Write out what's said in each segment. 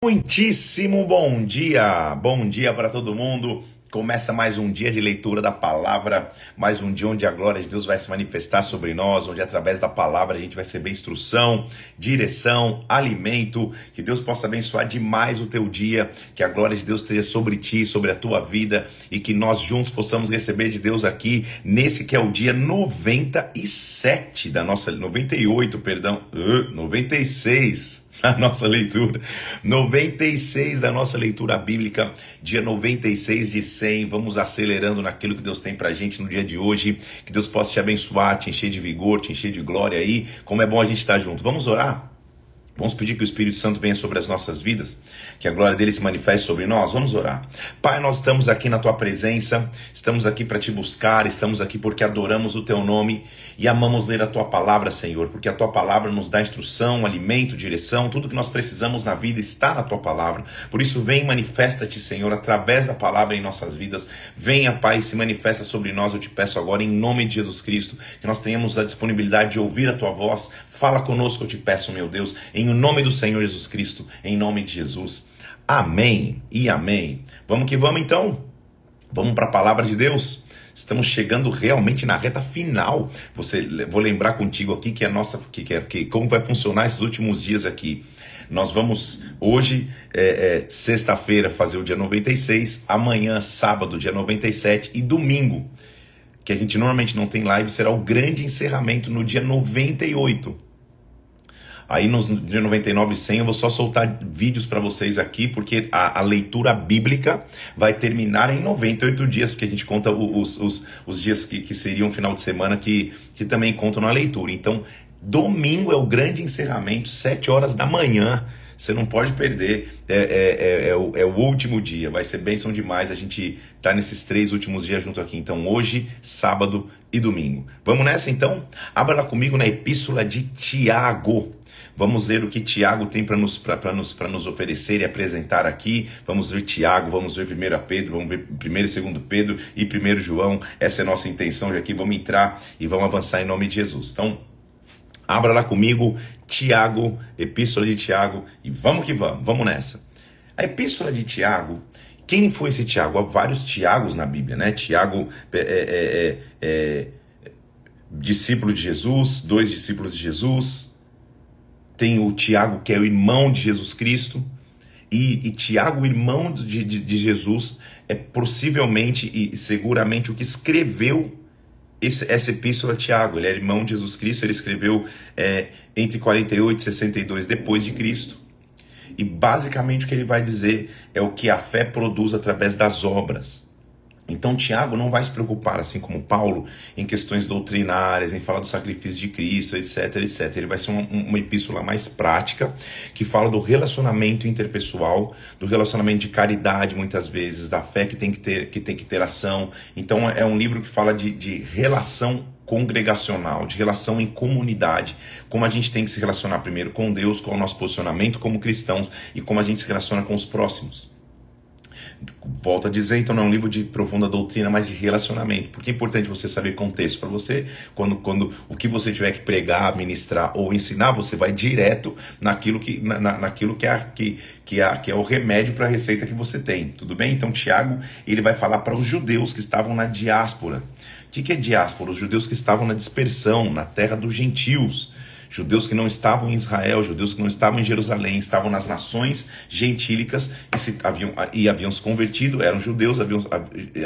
Muitíssimo bom dia, bom dia para todo mundo. Começa mais um dia de leitura da palavra, mais um dia onde a glória de Deus vai se manifestar sobre nós, onde através da palavra a gente vai receber instrução, direção, alimento. Que Deus possa abençoar demais o teu dia, que a glória de Deus esteja sobre ti, sobre a tua vida e que nós juntos possamos receber de Deus aqui nesse que é o dia 97 da nossa 98, perdão, uh, 96 a nossa leitura. 96 da nossa leitura bíblica, dia 96 de 100. Vamos acelerando naquilo que Deus tem pra gente no dia de hoje. Que Deus possa te abençoar, te encher de vigor, te encher de glória aí. Como é bom a gente estar junto. Vamos orar? Vamos pedir que o Espírito Santo venha sobre as nossas vidas, que a glória dele se manifeste sobre nós. Vamos orar. Pai, nós estamos aqui na tua presença, estamos aqui para te buscar, estamos aqui porque adoramos o teu nome e amamos ler a tua palavra, Senhor, porque a tua palavra nos dá instrução, alimento, direção, tudo que nós precisamos na vida está na tua palavra. Por isso, vem manifesta-te, Senhor, através da palavra em nossas vidas. Venha, Pai, se manifesta sobre nós. Eu te peço agora, em nome de Jesus Cristo, que nós tenhamos a disponibilidade de ouvir a tua voz. Fala conosco, eu te peço, meu Deus, em em nome do Senhor Jesus Cristo, em nome de Jesus. Amém e amém. Vamos que vamos então? Vamos para a palavra de Deus? Estamos chegando realmente na reta final. Você, vou lembrar contigo aqui que é nossa, que, que, que como vai funcionar esses últimos dias aqui. Nós vamos hoje, é, é, sexta-feira, fazer o dia 96, amanhã, sábado, dia 97 e domingo, que a gente normalmente não tem live, será o grande encerramento no dia 98. Aí nos de 99 e 100 eu vou só soltar vídeos para vocês aqui, porque a, a, leitura bíblica vai terminar em 98 dias, porque a gente conta os, os, os dias que, que seriam final de semana que, que também contam na leitura. Então, domingo é o grande encerramento, 7 horas da manhã. Você não pode perder, é, é, é, é, o, é o último dia, vai ser bênção demais a gente tá nesses três últimos dias junto aqui. Então, hoje, sábado e domingo. Vamos nessa então? Abra lá comigo na Epístola de Tiago. Vamos ler o que Tiago tem para nos, nos, nos oferecer e apresentar aqui. Vamos ver Tiago, vamos ver 1 Pedro, vamos ver 1 e 2 Pedro e 1 João. Essa é a nossa intenção já aqui. Vamos entrar e vamos avançar em nome de Jesus. Então, abra lá comigo Tiago, Epístola de Tiago, e vamos que vamos, vamos nessa. A Epístola de Tiago, quem foi esse Tiago? Há vários Tiagos na Bíblia, né? Tiago é, é, é, é discípulo de Jesus, dois discípulos de Jesus, tem o Tiago, que é o irmão de Jesus Cristo, e, e Tiago, irmão de, de, de, Jesus, é possivelmente e seguramente o que escreveu esse, essa epístola a Tiago. Ele é irmão de Jesus Cristo, ele escreveu é, entre 48 e 62 depois de Cristo. E basicamente o que ele vai dizer é o que a fé produz através das obras. Então, Tiago não vai se preocupar, assim como Paulo, em questões doutrinárias, em falar do sacrifício de Cristo, etc, etc. Ele vai ser uma, uma epístola mais prática, que fala do relacionamento interpessoal, do relacionamento de caridade, muitas vezes, da fé que tem que ter, que tem que ter ação. Então, é um livro que fala de, de relação congregacional, de relação em comunidade, como a gente tem que se relacionar primeiro com Deus, com o nosso posicionamento como cristãos e como a gente se relaciona com os próximos. Volto a dizer, então não é um livro de profunda doutrina, mas de relacionamento. Porque é importante você saber contexto para você, quando, quando o que você tiver que pregar, ministrar ou ensinar, você vai direto naquilo que, na, naquilo que, é, que, que, é, que é o remédio para a receita que você tem. Tudo bem? Então, Tiago ele vai falar para os judeus que estavam na diáspora. O que, que é diáspora? Os judeus que estavam na dispersão, na terra dos gentios judeus que não estavam em Israel, judeus que não estavam em Jerusalém, estavam nas nações gentílicas e, se, haviam, e haviam se convertido, eram judeus, haviam,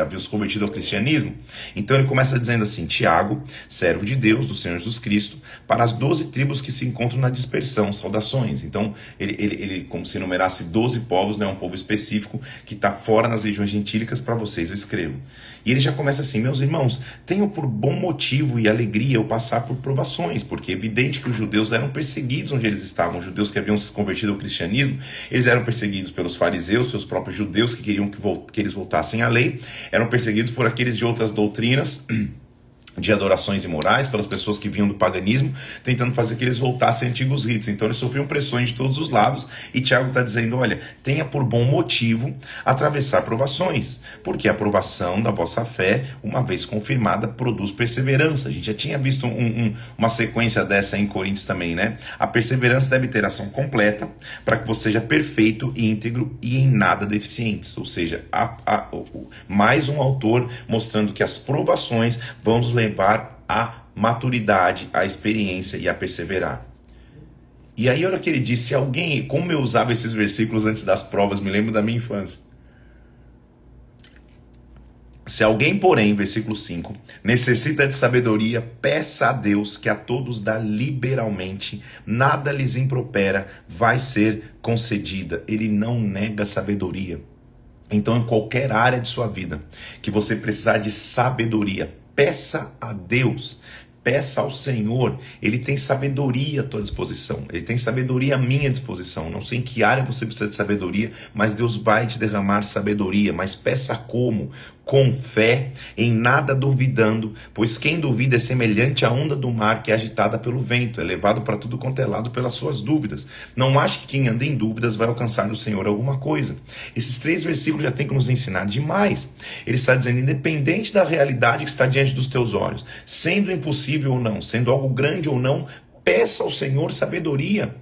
haviam se convertido ao cristianismo. Então ele começa dizendo assim: Tiago, servo de Deus, do Senhor Jesus Cristo, para as doze tribos que se encontram na dispersão, saudações. Então ele, ele, ele como se enumerasse doze povos, não é um povo específico que está fora nas regiões gentílicas, para vocês eu escrevo. E ele já começa assim: meus irmãos, tenho por bom motivo e alegria eu passar por provações, porque é evidente que os judeus eram perseguidos onde eles estavam. Os judeus que haviam se convertido ao cristianismo, eles eram perseguidos pelos fariseus, pelos próprios judeus que queriam que, que eles voltassem à lei, eram perseguidos por aqueles de outras doutrinas. de adorações imorais, pelas pessoas que vinham do paganismo, tentando fazer que eles voltassem a antigos ritos. Então eles sofriam pressões de todos os lados e Tiago está dizendo: olha, tenha por bom motivo atravessar provações, porque a aprovação da vossa fé, uma vez confirmada, produz perseverança. A gente já tinha visto um, um, uma sequência dessa em Coríntios também, né? A perseverança deve ter ação completa para que você seja perfeito, íntegro e em nada deficientes. Ou seja, a, a, mais um autor mostrando que as provações vão nos levar à maturidade, à experiência e a perseverar. E aí, olha que ele disse: alguém, como eu usava esses versículos antes das provas, me lembro da minha infância. Se alguém, porém, versículo 5, necessita de sabedoria, peça a Deus que a todos dá liberalmente, nada lhes impropera, vai ser concedida. Ele não nega sabedoria. Então, em qualquer área de sua vida que você precisar de sabedoria, Peça a Deus, peça ao Senhor. Ele tem sabedoria à tua disposição. Ele tem sabedoria à minha disposição. Não sei em que área você precisa de sabedoria, mas Deus vai te derramar sabedoria. Mas peça como? com fé, em nada duvidando, pois quem duvida é semelhante à onda do mar que é agitada pelo vento, é levado para tudo quanto é lado pelas suas dúvidas. Não ache que quem anda em dúvidas vai alcançar no Senhor alguma coisa. Esses três versículos já têm que nos ensinar demais. Ele está dizendo, independente da realidade que está diante dos teus olhos, sendo impossível ou não, sendo algo grande ou não, peça ao Senhor sabedoria.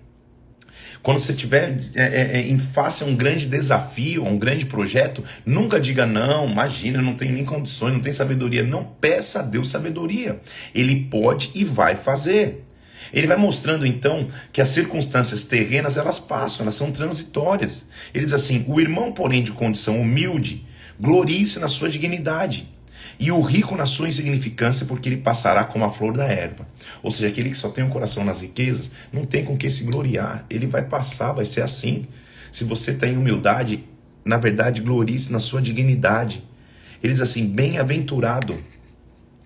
Quando você estiver é, é, é, em face a um grande desafio, a um grande projeto, nunca diga não, imagina, não tenho nem condições, não tenho sabedoria. Não peça a Deus sabedoria. Ele pode e vai fazer. Ele vai mostrando então que as circunstâncias terrenas elas passam, elas são transitórias. Ele diz assim: o irmão, porém, de condição humilde, glorie-se na sua dignidade e o rico na sua insignificância, porque ele passará como a flor da erva. Ou seja, aquele que só tem o um coração nas riquezas, não tem com que se gloriar. Ele vai passar, vai ser assim. Se você tem humildade, na verdade, glorie-se na sua dignidade. Ele diz assim: bem-aventurado.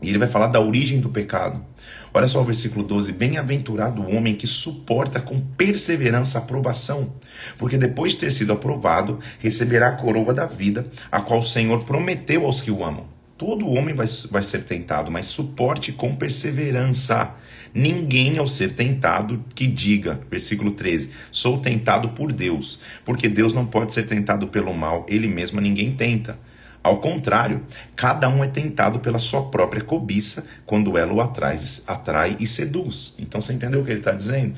E ele vai falar da origem do pecado. Olha só o versículo 12: Bem-aventurado o homem que suporta com perseverança a aprovação, porque depois de ter sido aprovado, receberá a coroa da vida, a qual o Senhor prometeu aos que o amam. Todo homem vai, vai ser tentado, mas suporte com perseverança. Ninguém ao ser tentado que diga, versículo 13, sou tentado por Deus, porque Deus não pode ser tentado pelo mal, ele mesmo ninguém tenta. Ao contrário, cada um é tentado pela sua própria cobiça quando ela o atrai, atrai e seduz. Então você entendeu o que ele está dizendo?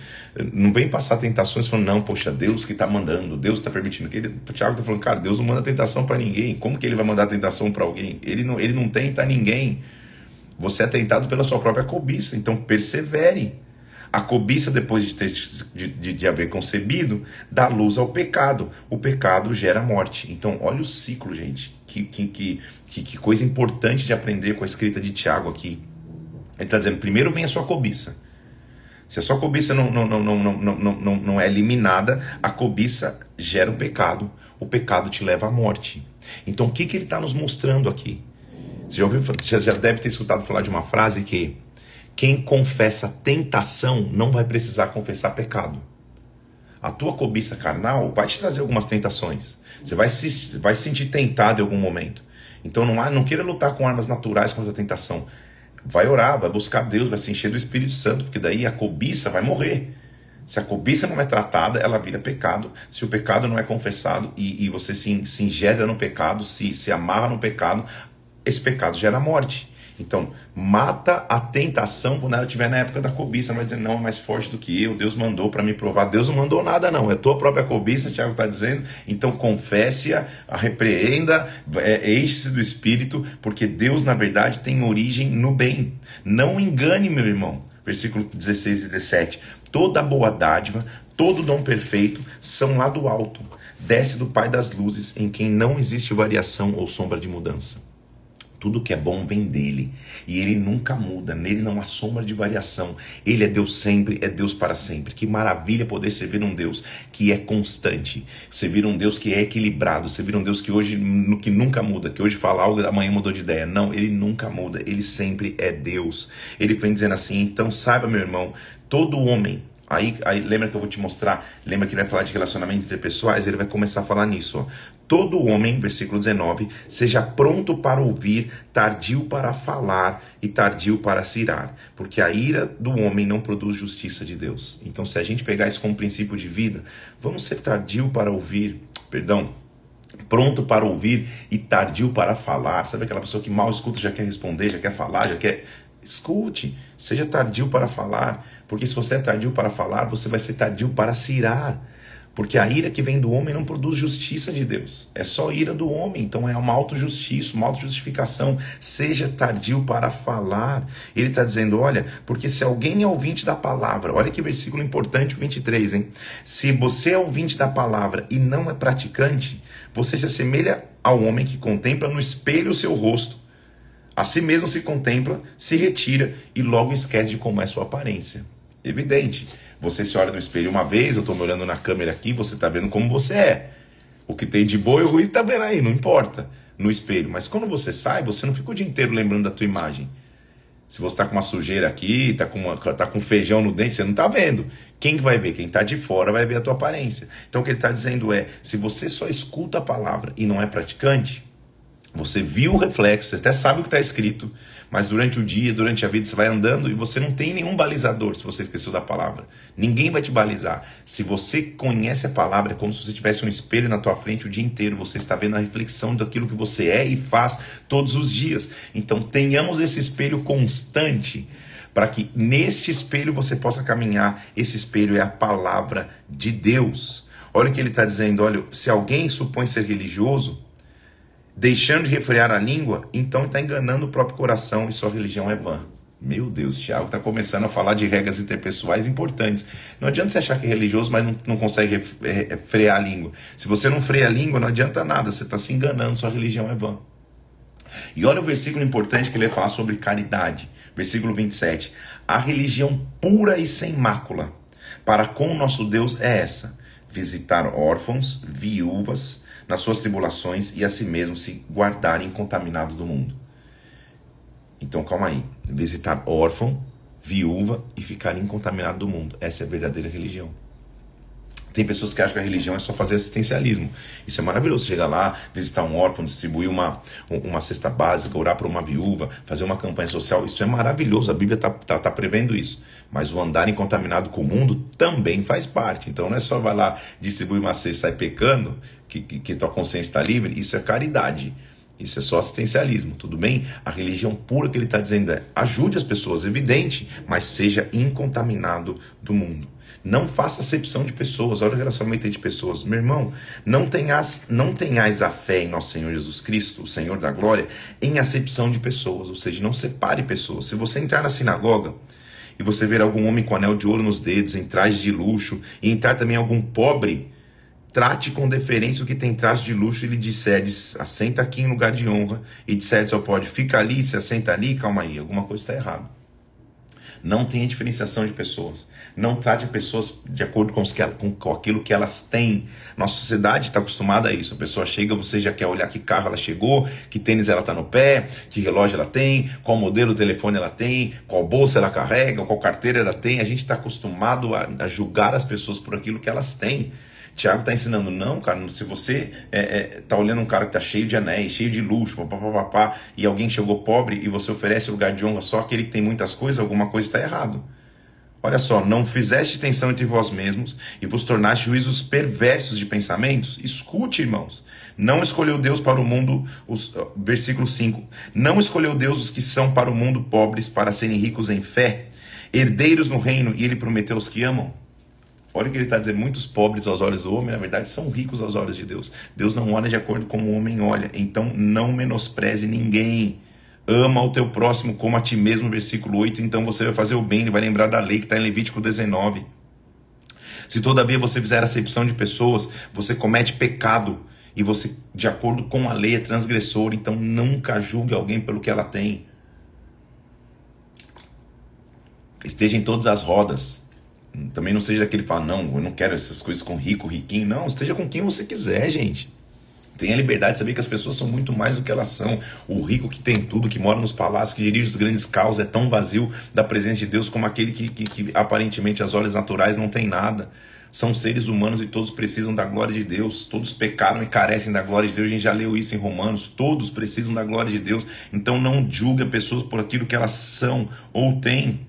Não vem passar tentações falando, não, poxa, Deus que está mandando, Deus está permitindo. ele, O Tiago está falando, cara, Deus não manda tentação para ninguém. Como que ele vai mandar tentação para alguém? Ele não, ele não tenta ninguém. Você é tentado pela sua própria cobiça, então persevere. A cobiça, depois de, ter, de, de, de, haver concebido, dá luz ao pecado. O pecado gera morte. Então, olha o ciclo, gente. Que, que, que, que coisa importante de aprender com a escrita de Tiago aqui. Ele está dizendo: primeiro vem a sua cobiça. Se a sua cobiça não, não, não, não, não, não, não, não é eliminada, a cobiça gera o pecado. O pecado te leva à morte. Então, o que, que ele está nos mostrando aqui? Você já, ouviu, já, já deve ter escutado falar de uma frase que quem confessa tentação não vai precisar confessar pecado. A tua cobiça carnal vai te trazer algumas tentações. Você vai se, vai se sentir tentado em algum momento. Então não, há, não queira lutar com armas naturais contra a tentação. Vai orar, vai buscar Deus, vai se encher do Espírito Santo, porque daí a cobiça vai morrer. Se a cobiça não é tratada, ela vira pecado. Se o pecado não é confessado e, e você se, se no pecado, se, se amarra no pecado, esse pecado gera morte. Então, mata a tentação quando ela estiver na época da cobiça. Não vai dizer, não, é mais forte do que eu, Deus mandou para me provar. Deus não mandou nada, não. É tua própria cobiça, Tiago está dizendo. Então, confesse-a, repreenda, é, enche-se do Espírito, porque Deus, na verdade, tem origem no bem. Não engane, meu irmão. Versículo 16 e 17. Toda boa dádiva, todo dom perfeito são lá do alto. Desce do Pai das luzes, em quem não existe variação ou sombra de mudança. Tudo que é bom vem dele. E ele nunca muda, nele não há sombra de variação. Ele é Deus sempre, é Deus para sempre. Que maravilha poder servir um Deus que é constante. Servir um Deus que é equilibrado. Servir um Deus que hoje que nunca muda, que hoje fala algo, amanhã mudou de ideia. Não, ele nunca muda. Ele sempre é Deus. Ele vem dizendo assim: então saiba, meu irmão, todo homem Aí, aí lembra que eu vou te mostrar, lembra que ele vai falar de relacionamentos interpessoais, ele vai começar a falar nisso. Ó. Todo homem, versículo 19, seja pronto para ouvir, tardio para falar e tardio para se irar, porque a ira do homem não produz justiça de Deus. Então, se a gente pegar isso como princípio de vida, vamos ser tardio para ouvir, perdão, pronto para ouvir e tardio para falar. Sabe aquela pessoa que mal escuta, já quer responder, já quer falar, já quer. Escute, seja tardio para falar, porque se você é tardio para falar, você vai ser tardio para se irar. Porque a ira que vem do homem não produz justiça de Deus. É só ira do homem. Então é uma autojustiça, uma autojustificação. Seja tardio para falar. Ele está dizendo: olha, porque se alguém é ouvinte da palavra, olha que versículo importante, o 23, hein? Se você é ouvinte da palavra e não é praticante, você se assemelha ao homem que contempla no espelho o seu rosto. A si mesmo se contempla, se retira e logo esquece de como é sua aparência. Evidente. Você se olha no espelho uma vez, eu estou me olhando na câmera aqui, você está vendo como você é. O que tem de bom e ruim está vendo aí, não importa, no espelho. Mas quando você sai, você não fica o dia inteiro lembrando da tua imagem. Se você está com uma sujeira aqui, está com, uma, tá com feijão no dente, você não está vendo. Quem vai ver? Quem está de fora vai ver a tua aparência. Então o que ele está dizendo é: se você só escuta a palavra e não é praticante, você viu o reflexo, você até sabe o que está escrito, mas durante o dia, durante a vida, você vai andando e você não tem nenhum balizador se você esqueceu da palavra. Ninguém vai te balizar. Se você conhece a palavra, é como se você tivesse um espelho na tua frente o dia inteiro. Você está vendo a reflexão daquilo que você é e faz todos os dias. Então tenhamos esse espelho constante para que neste espelho você possa caminhar. Esse espelho é a palavra de Deus. Olha o que ele está dizendo. Olha, se alguém supõe ser religioso deixando de refrear a língua, então está enganando o próprio coração e sua religião é vã. Meu Deus, Tiago está começando a falar de regras interpessoais importantes. Não adianta você achar que é religioso, mas não, não consegue frear a língua. Se você não freia a língua, não adianta nada, você está se enganando, sua religião é vã. E olha o versículo importante que ele vai falar sobre caridade. Versículo 27. A religião pura e sem mácula para com o nosso Deus é essa: visitar órfãos, viúvas, nas suas tribulações e a si mesmo se guardar incontaminado do mundo. Então calma aí. Visitar órfão, viúva e ficar incontaminado do mundo. Essa é a verdadeira religião. Tem pessoas que acham que a religião é só fazer assistencialismo. Isso é maravilhoso. Chegar lá, visitar um órfão, distribuir uma, uma cesta básica, orar por uma viúva, fazer uma campanha social. Isso é maravilhoso. A Bíblia está tá, tá prevendo isso. Mas o andar incontaminado com o mundo também faz parte. Então não é só vai lá distribuir uma cesta e sair pecando, que, que, que tua consciência está livre. Isso é caridade. Isso é só assistencialismo, tudo bem? A religião pura que ele está dizendo é ajude as pessoas, evidente, mas seja incontaminado do mundo. Não faça acepção de pessoas, olha o relacionamento de pessoas. Meu irmão, não tenhas, não tenhais a fé em nosso Senhor Jesus Cristo, o Senhor da glória, em acepção de pessoas, ou seja, não separe pessoas. Se você entrar na sinagoga e você ver algum homem com anel de ouro nos dedos, em traje de luxo, e entrar também algum pobre trate com deferência o que tem traço de luxo e lhe disseres, assenta aqui em lugar de honra, e disseres ao pode, fica ali, se assenta ali, calma aí, alguma coisa está errada. Não tenha diferenciação de pessoas. Não trate pessoas de acordo com, que, com, aquilo que elas têm. Nossa sociedade está acostumada a isso. A pessoa chega, você já quer olhar que carro ela chegou, que tênis ela está no pé, que relógio ela tem, qual modelo de telefone ela tem, qual bolsa ela carrega, qual carteira ela tem. A gente está acostumado a, a julgar as pessoas por aquilo que elas têm. Tiago está ensinando, não, cara, se você é, é, tá olhando um cara que tá cheio de anéis, cheio de luxo, papapá, e alguém chegou pobre e você oferece lugar de honra só aquele que tem muitas coisas, alguma coisa está errado. Olha só, não fizeste tensão entre vós mesmos e vos tornaste juízos perversos de pensamentos? Escute, irmãos. Não escolheu Deus para o mundo, os, versículo 5. Não escolheu Deus os que são para o mundo pobres para serem ricos em fé, herdeiros no reino, e ele prometeu os que amam. Olha o que ele está dizendo: muitos pobres aos olhos do homem, na verdade, são ricos aos olhos de Deus. Deus não olha de acordo com o homem olha. Então, não menospreze ninguém. Ama o teu próximo como a ti mesmo, versículo 8. Então você vai fazer o bem, ele vai lembrar da lei que está em Levítico 19. Se todavia você fizer acepção de pessoas, você comete pecado e você, de acordo com a lei, é transgressor. Então nunca julgue alguém pelo que ela tem. Esteja em todas as rodas, também não seja aquele que fala, não, eu não quero essas coisas com rico, riquinho. Não, esteja com quem você quiser, gente. Tenha liberdade de saber que as pessoas são muito mais do que elas são. O rico que tem tudo, que mora nos palácios, que dirige os grandes caos, é tão vazio da presença de Deus como aquele que, que, que aparentemente as olhos naturais não tem nada. São seres humanos e todos precisam da glória de Deus. Todos pecaram e carecem da glória de Deus. A gente já leu isso em Romanos. Todos precisam da glória de Deus. Então não julga pessoas por aquilo que elas são ou têm.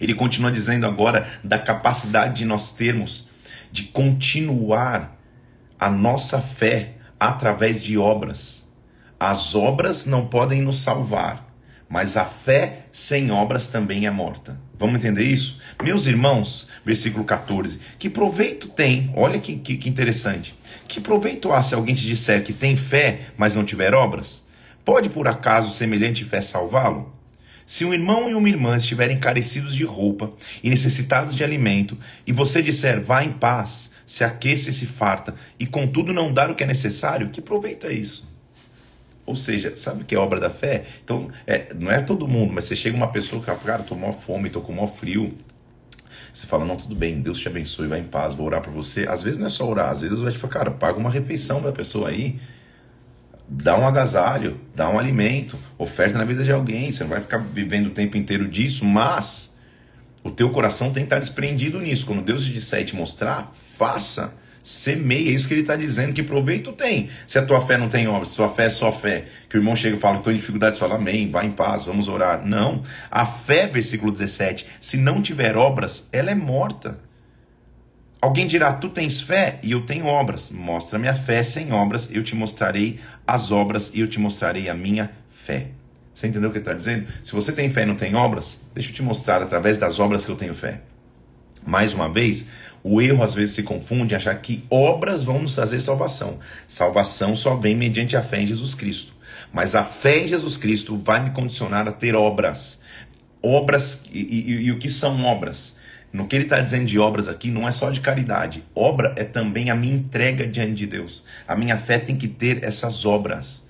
Ele continua dizendo agora da capacidade de nós termos de continuar a nossa fé através de obras. As obras não podem nos salvar, mas a fé sem obras também é morta. Vamos entender isso? Meus irmãos, versículo 14: Que proveito tem, olha que, que, que interessante, que proveito há se alguém te disser que tem fé, mas não tiver obras? Pode por acaso semelhante fé salvá-lo? Se um irmão e uma irmã estiverem carecidos de roupa e necessitados de alimento, e você disser, vá em paz, se aqueça e se farta, e contudo não dar o que é necessário, que proveito é isso? Ou seja, sabe o que é obra da fé? Então, é, não é todo mundo, mas você chega uma pessoa que, cara, tô com fome, tô com maior frio. Você fala, não, tudo bem, Deus te abençoe, vai em paz, vou orar para você. Às vezes não é só orar, às vezes vai te falar, cara, paga uma refeição pra pessoa aí, dá um agasalho, dá um alimento, oferta na vida de alguém. Você não vai ficar vivendo o tempo inteiro disso, mas o teu coração tem que estar desprendido nisso. Quando Deus te disser e te mostrar, faça. Semeia, é isso que ele está dizendo, que proveito tem. Se a tua fé não tem obras, se a tua fé é só fé, que o irmão chega e fala estou em dificuldades, fala amém, vai em paz, vamos orar. Não. A fé, versículo 17, se não tiver obras, ela é morta. Alguém dirá, tu tens fé e eu tenho obras. Mostra-me a fé sem obras, eu te mostrarei as obras e eu te mostrarei a minha fé. Você entendeu o que ele está dizendo? Se você tem fé e não tem obras, deixa eu te mostrar através das obras que eu tenho fé. Mais uma vez, o erro às vezes se confunde em achar que obras vão nos trazer salvação. Salvação só vem mediante a fé em Jesus Cristo. Mas a fé em Jesus Cristo vai me condicionar a ter obras. Obras, e, e, e o que são obras? No que ele está dizendo de obras aqui, não é só de caridade. Obra é também a minha entrega diante de Deus. A minha fé tem que ter essas obras.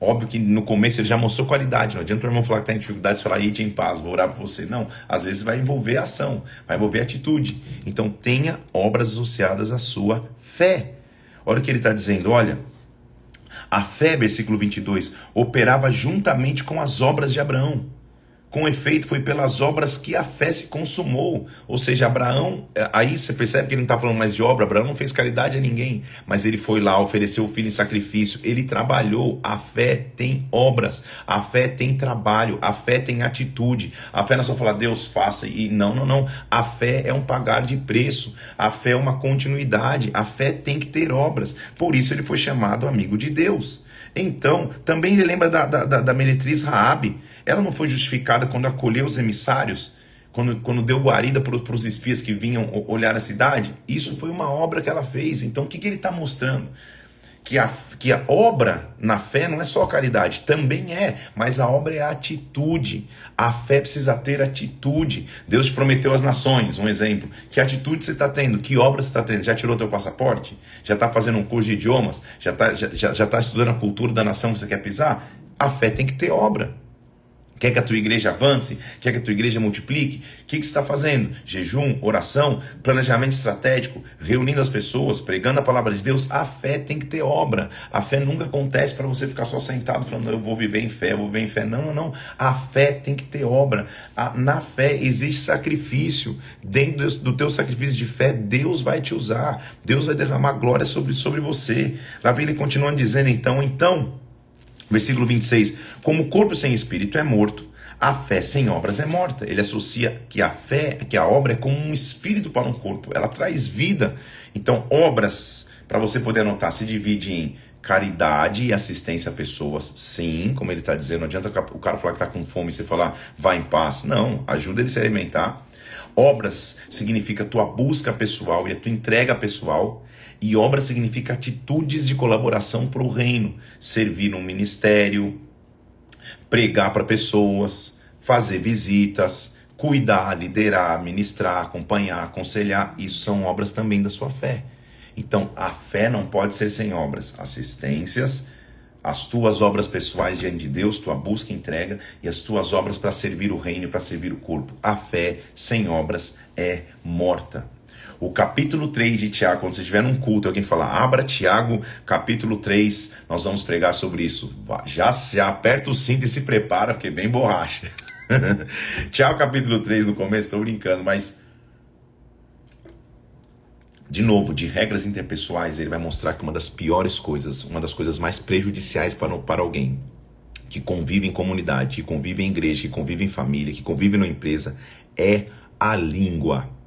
Óbvio que no começo ele já mostrou qualidade. Não adianta o irmão falar que está em dificuldades e falar, ide em paz, vou orar por você. Não. Às vezes vai envolver ação, vai envolver atitude. Então tenha obras associadas à sua fé. Olha o que ele está dizendo, olha. A fé, versículo 22, operava juntamente com as obras de Abraão. Com efeito, foi pelas obras que a fé se consumou. Ou seja, Abraão, é, aí você percebe que ele não está falando mais de obra. Abraão não fez caridade a ninguém, mas ele foi lá, ofereceu o filho em sacrifício. Ele trabalhou. A fé tem obras, a fé tem trabalho, a fé tem atitude. A fé não é só falar, Deus faça. E não, não, não. A fé é um pagar de preço, a fé é uma continuidade. A fé tem que ter obras. Por isso ele foi chamado amigo de Deus. Então, também ele lembra da, da, da, da meretriz Raabe. Ela não foi justificada quando acolheu os emissários, quando, quando deu guarida para os espias que vinham olhar a cidade? Isso foi uma obra que ela fez. Então, o que, que ele está mostrando? que a, que a obra na fé não é só caridade, também é, mas a obra é a atitude. A fé precisa ter atitude. Deus te prometeu as nações, um exemplo. Que atitude você está tendo? Que obra você está tendo? Já tirou teu passaporte? Já está fazendo um curso de idiomas? Já está já, já, já tá estudando a cultura da nação que você quer pisar? A fé tem que ter obra. Quer que a tua igreja avance? Quer que a tua igreja multiplique? O que, que você está fazendo? Jejum, oração, planejamento estratégico, reunindo as pessoas, pregando a palavra de Deus. A fé tem que ter obra. A fé nunca acontece para você ficar só sentado falando, eu vou viver em fé, eu vou viver em fé. Não, não, não. A fé tem que ter obra. A, na fé existe sacrifício. Dentro do teu sacrifício de fé, Deus vai te usar. Deus vai derramar glória sobre, sobre você. Lá ele continua dizendo, então, então. Versículo 26. Como o corpo sem espírito é morto, a fé sem obras é morta. Ele associa que a fé, que a obra é como um espírito para um corpo, ela traz vida. Então, obras, para você poder anotar, se divide em caridade e assistência a pessoas. Sim, como ele está dizendo, não adianta o cara falar que está com fome e você falar, vá em paz. Não, ajuda ele a se alimentar. Obras significa tua busca pessoal e a tua entrega pessoal. E obra significa atitudes de colaboração para o reino, servir num ministério, pregar para pessoas, fazer visitas, cuidar, liderar, ministrar, acompanhar, aconselhar. Isso são obras também da sua fé. Então, a fé não pode ser sem obras, assistências, as tuas obras pessoais diante de Deus, tua busca e entrega, e as tuas obras para servir o reino para servir o corpo. A fé sem obras é morta. O capítulo 3 de Tiago, quando você estiver num culto, alguém falar, abra Tiago, capítulo 3, nós vamos pregar sobre isso. Já, já aperta o cinto e se prepara, porque é bem borracha. Tiago, capítulo 3, no começo, estou brincando, mas. De novo, de regras interpessoais, ele vai mostrar que uma das piores coisas, uma das coisas mais prejudiciais para, para alguém que convive em comunidade, que convive em igreja, que convive em família, que convive numa empresa, é a língua.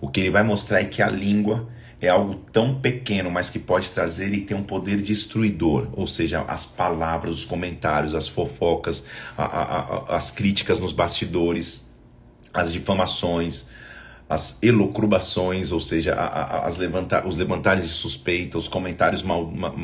O que ele vai mostrar é que a língua é algo tão pequeno, mas que pode trazer e ter um poder destruidor, ou seja, as palavras, os comentários, as fofocas, a, a, a, as críticas nos bastidores, as difamações, as elocrubações, ou seja, as levantar, os levantares de suspeita, os comentários mal, mal,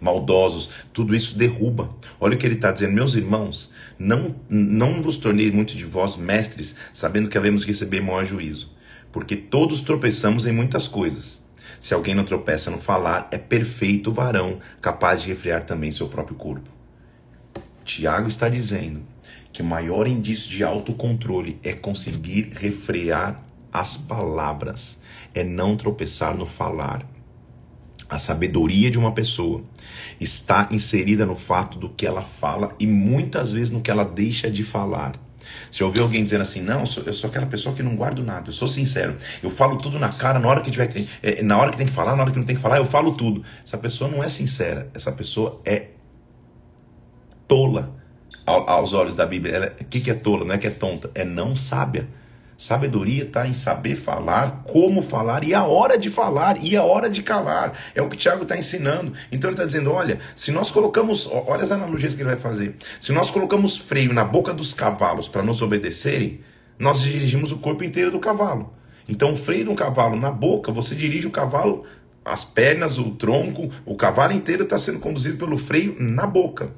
maldosos, tudo isso derruba. Olha o que ele está dizendo, meus irmãos, não, não vos tornei muito de vós mestres, sabendo que havemos de receber maior juízo, porque todos tropeçamos em muitas coisas. Se alguém não tropeça no falar, é perfeito varão, capaz de refrear também seu próprio corpo. Tiago está dizendo que o maior indício de autocontrole é conseguir refrear as palavras, é não tropeçar no falar. A sabedoria de uma pessoa está inserida no fato do que ela fala e muitas vezes no que ela deixa de falar. Se ouvir alguém dizendo assim, não, eu sou, eu sou, aquela pessoa que não guardo nada, eu sou sincero, eu falo tudo na cara, na hora que tiver, é, na hora que tem que falar, na hora que não tem que falar, eu falo tudo. Essa pessoa não é sincera, essa pessoa é tola aos olhos da Bíblia. O que, que é tola? Não é que é tonta, é não sábia. Sabedoria está em saber falar, como falar e a hora de falar e a hora de calar. É o que o Tiago está ensinando. Então ele está dizendo: olha, se nós colocamos, olha as analogias que ele vai fazer. Se nós colocamos freio na boca dos cavalos para nos obedecerem, nós dirigimos o corpo inteiro do cavalo. Então, o freio de um cavalo na boca, você dirige o cavalo, as pernas, o tronco, o cavalo inteiro está sendo conduzido pelo freio na boca.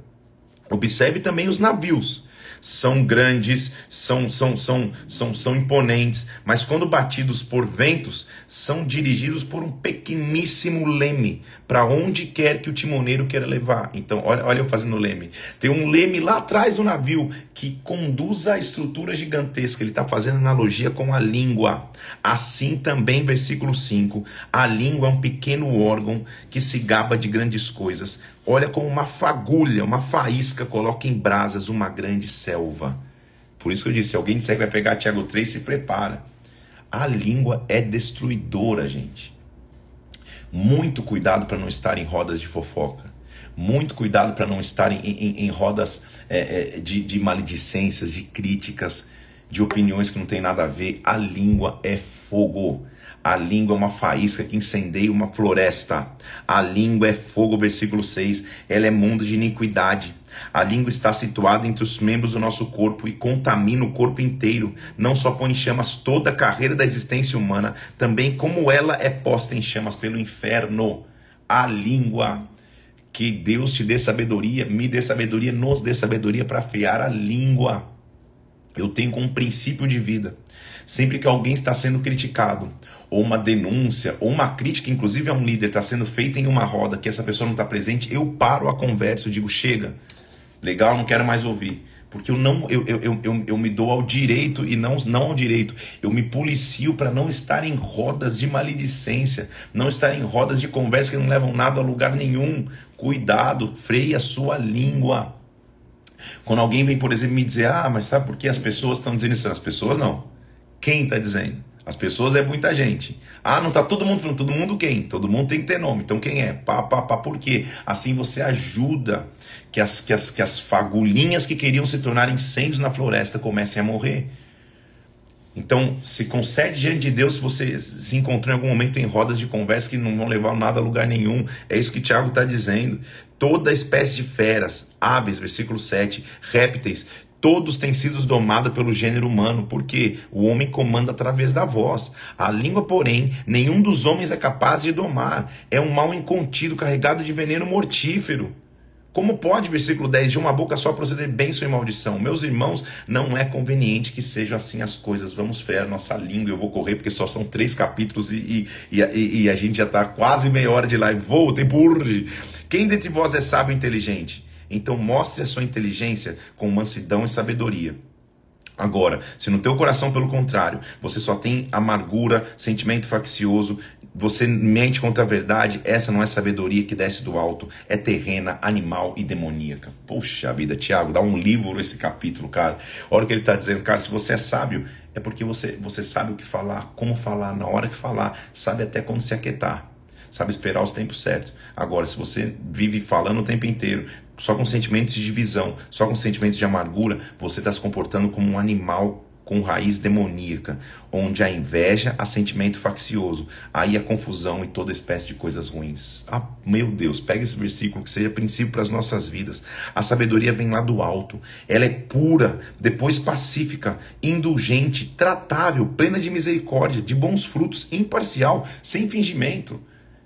Observe também os navios são grandes, são, são, são, são, são imponentes, mas quando batidos por ventos, são dirigidos por um pequeníssimo leme, para onde quer que o timoneiro queira levar. Então, olha, olha eu fazendo leme. Tem um leme lá atrás do navio que conduz a estrutura gigantesca. Ele está fazendo analogia com a língua. Assim também, versículo 5, a língua é um pequeno órgão que se gaba de grandes coisas Olha como uma fagulha, uma faísca coloca em brasas uma grande selva. Por isso que eu disse, se alguém disser que vai pegar Tiago 3, se prepara. A língua é destruidora, gente. Muito cuidado para não estar em rodas de fofoca. Muito cuidado para não estar em, em, em rodas é, é, de, de maledicências, de críticas, de opiniões que não tem nada a ver. A língua é fogo. A língua é uma faísca que incendeia uma floresta. A língua é fogo, versículo 6. Ela é mundo de iniquidade. A língua está situada entre os membros do nosso corpo e contamina o corpo inteiro. Não só põe em chamas toda a carreira da existência humana, também como ela é posta em chamas pelo inferno. A língua. Que Deus te dê sabedoria, me dê sabedoria, nos dê sabedoria para afiar a língua. Eu tenho como princípio de vida. Sempre que alguém está sendo criticado, ou uma denúncia, ou uma crítica, inclusive a um líder, está sendo feita em uma roda que essa pessoa não está presente, eu paro a conversa, eu digo, chega, legal, não quero mais ouvir. Porque eu não eu, eu, eu, eu, eu me dou ao direito e não, não ao direito. Eu me policio para não estar em rodas de maledicência, não estar em rodas de conversa que não levam nada a lugar nenhum. Cuidado, freie a sua língua. Quando alguém vem, por exemplo, me dizer, ah, mas sabe por que as pessoas estão dizendo isso? As pessoas não. Quem está dizendo? As pessoas é muita gente. Ah, não está todo mundo falando. Todo mundo quem? Todo mundo tem que ter nome. Então quem é? Pá, pá, pá. Por quê? Assim você ajuda que as, que, as, que as fagulhinhas que queriam se tornar incêndios na floresta comecem a morrer. Então, se concede diante de Deus se você se encontrou em algum momento em rodas de conversa que não vão levar nada a lugar nenhum. É isso que Tiago está dizendo. Toda espécie de feras, aves, versículo 7, répteis, Todos têm sido domados pelo gênero humano, porque o homem comanda através da voz. A língua, porém, nenhum dos homens é capaz de domar. É um mal incontido, carregado de veneno mortífero. Como pode, versículo 10, de uma boca só proceder bênção e maldição? Meus irmãos, não é conveniente que sejam assim as coisas. Vamos frear nossa língua. Eu vou correr porque só são três capítulos e, e, e, e a gente já está quase meia hora de live. Vou, tempo urge. Quem dentre vós é sábio e inteligente? Então mostre a sua inteligência com mansidão e sabedoria. Agora, se no teu coração, pelo contrário, você só tem amargura, sentimento faccioso, você mente contra a verdade, essa não é sabedoria que desce do alto, é terrena, animal e demoníaca. Poxa vida, Tiago, dá um livro esse capítulo, cara. Olha o que ele está dizendo, cara, se você é sábio, é porque você, você sabe o que falar, como falar, na hora que falar, sabe até quando se aquietar, sabe esperar os tempos certos. Agora, se você vive falando o tempo inteiro, só com sentimentos de divisão, só com sentimentos de amargura, você está se comportando como um animal com raiz demoníaca, onde a inveja há sentimento faccioso, aí a confusão e toda espécie de coisas ruins. Ah, meu Deus, pega esse versículo que seja princípio para as nossas vidas. A sabedoria vem lá do alto, ela é pura, depois pacífica, indulgente, tratável, plena de misericórdia, de bons frutos, imparcial, sem fingimento.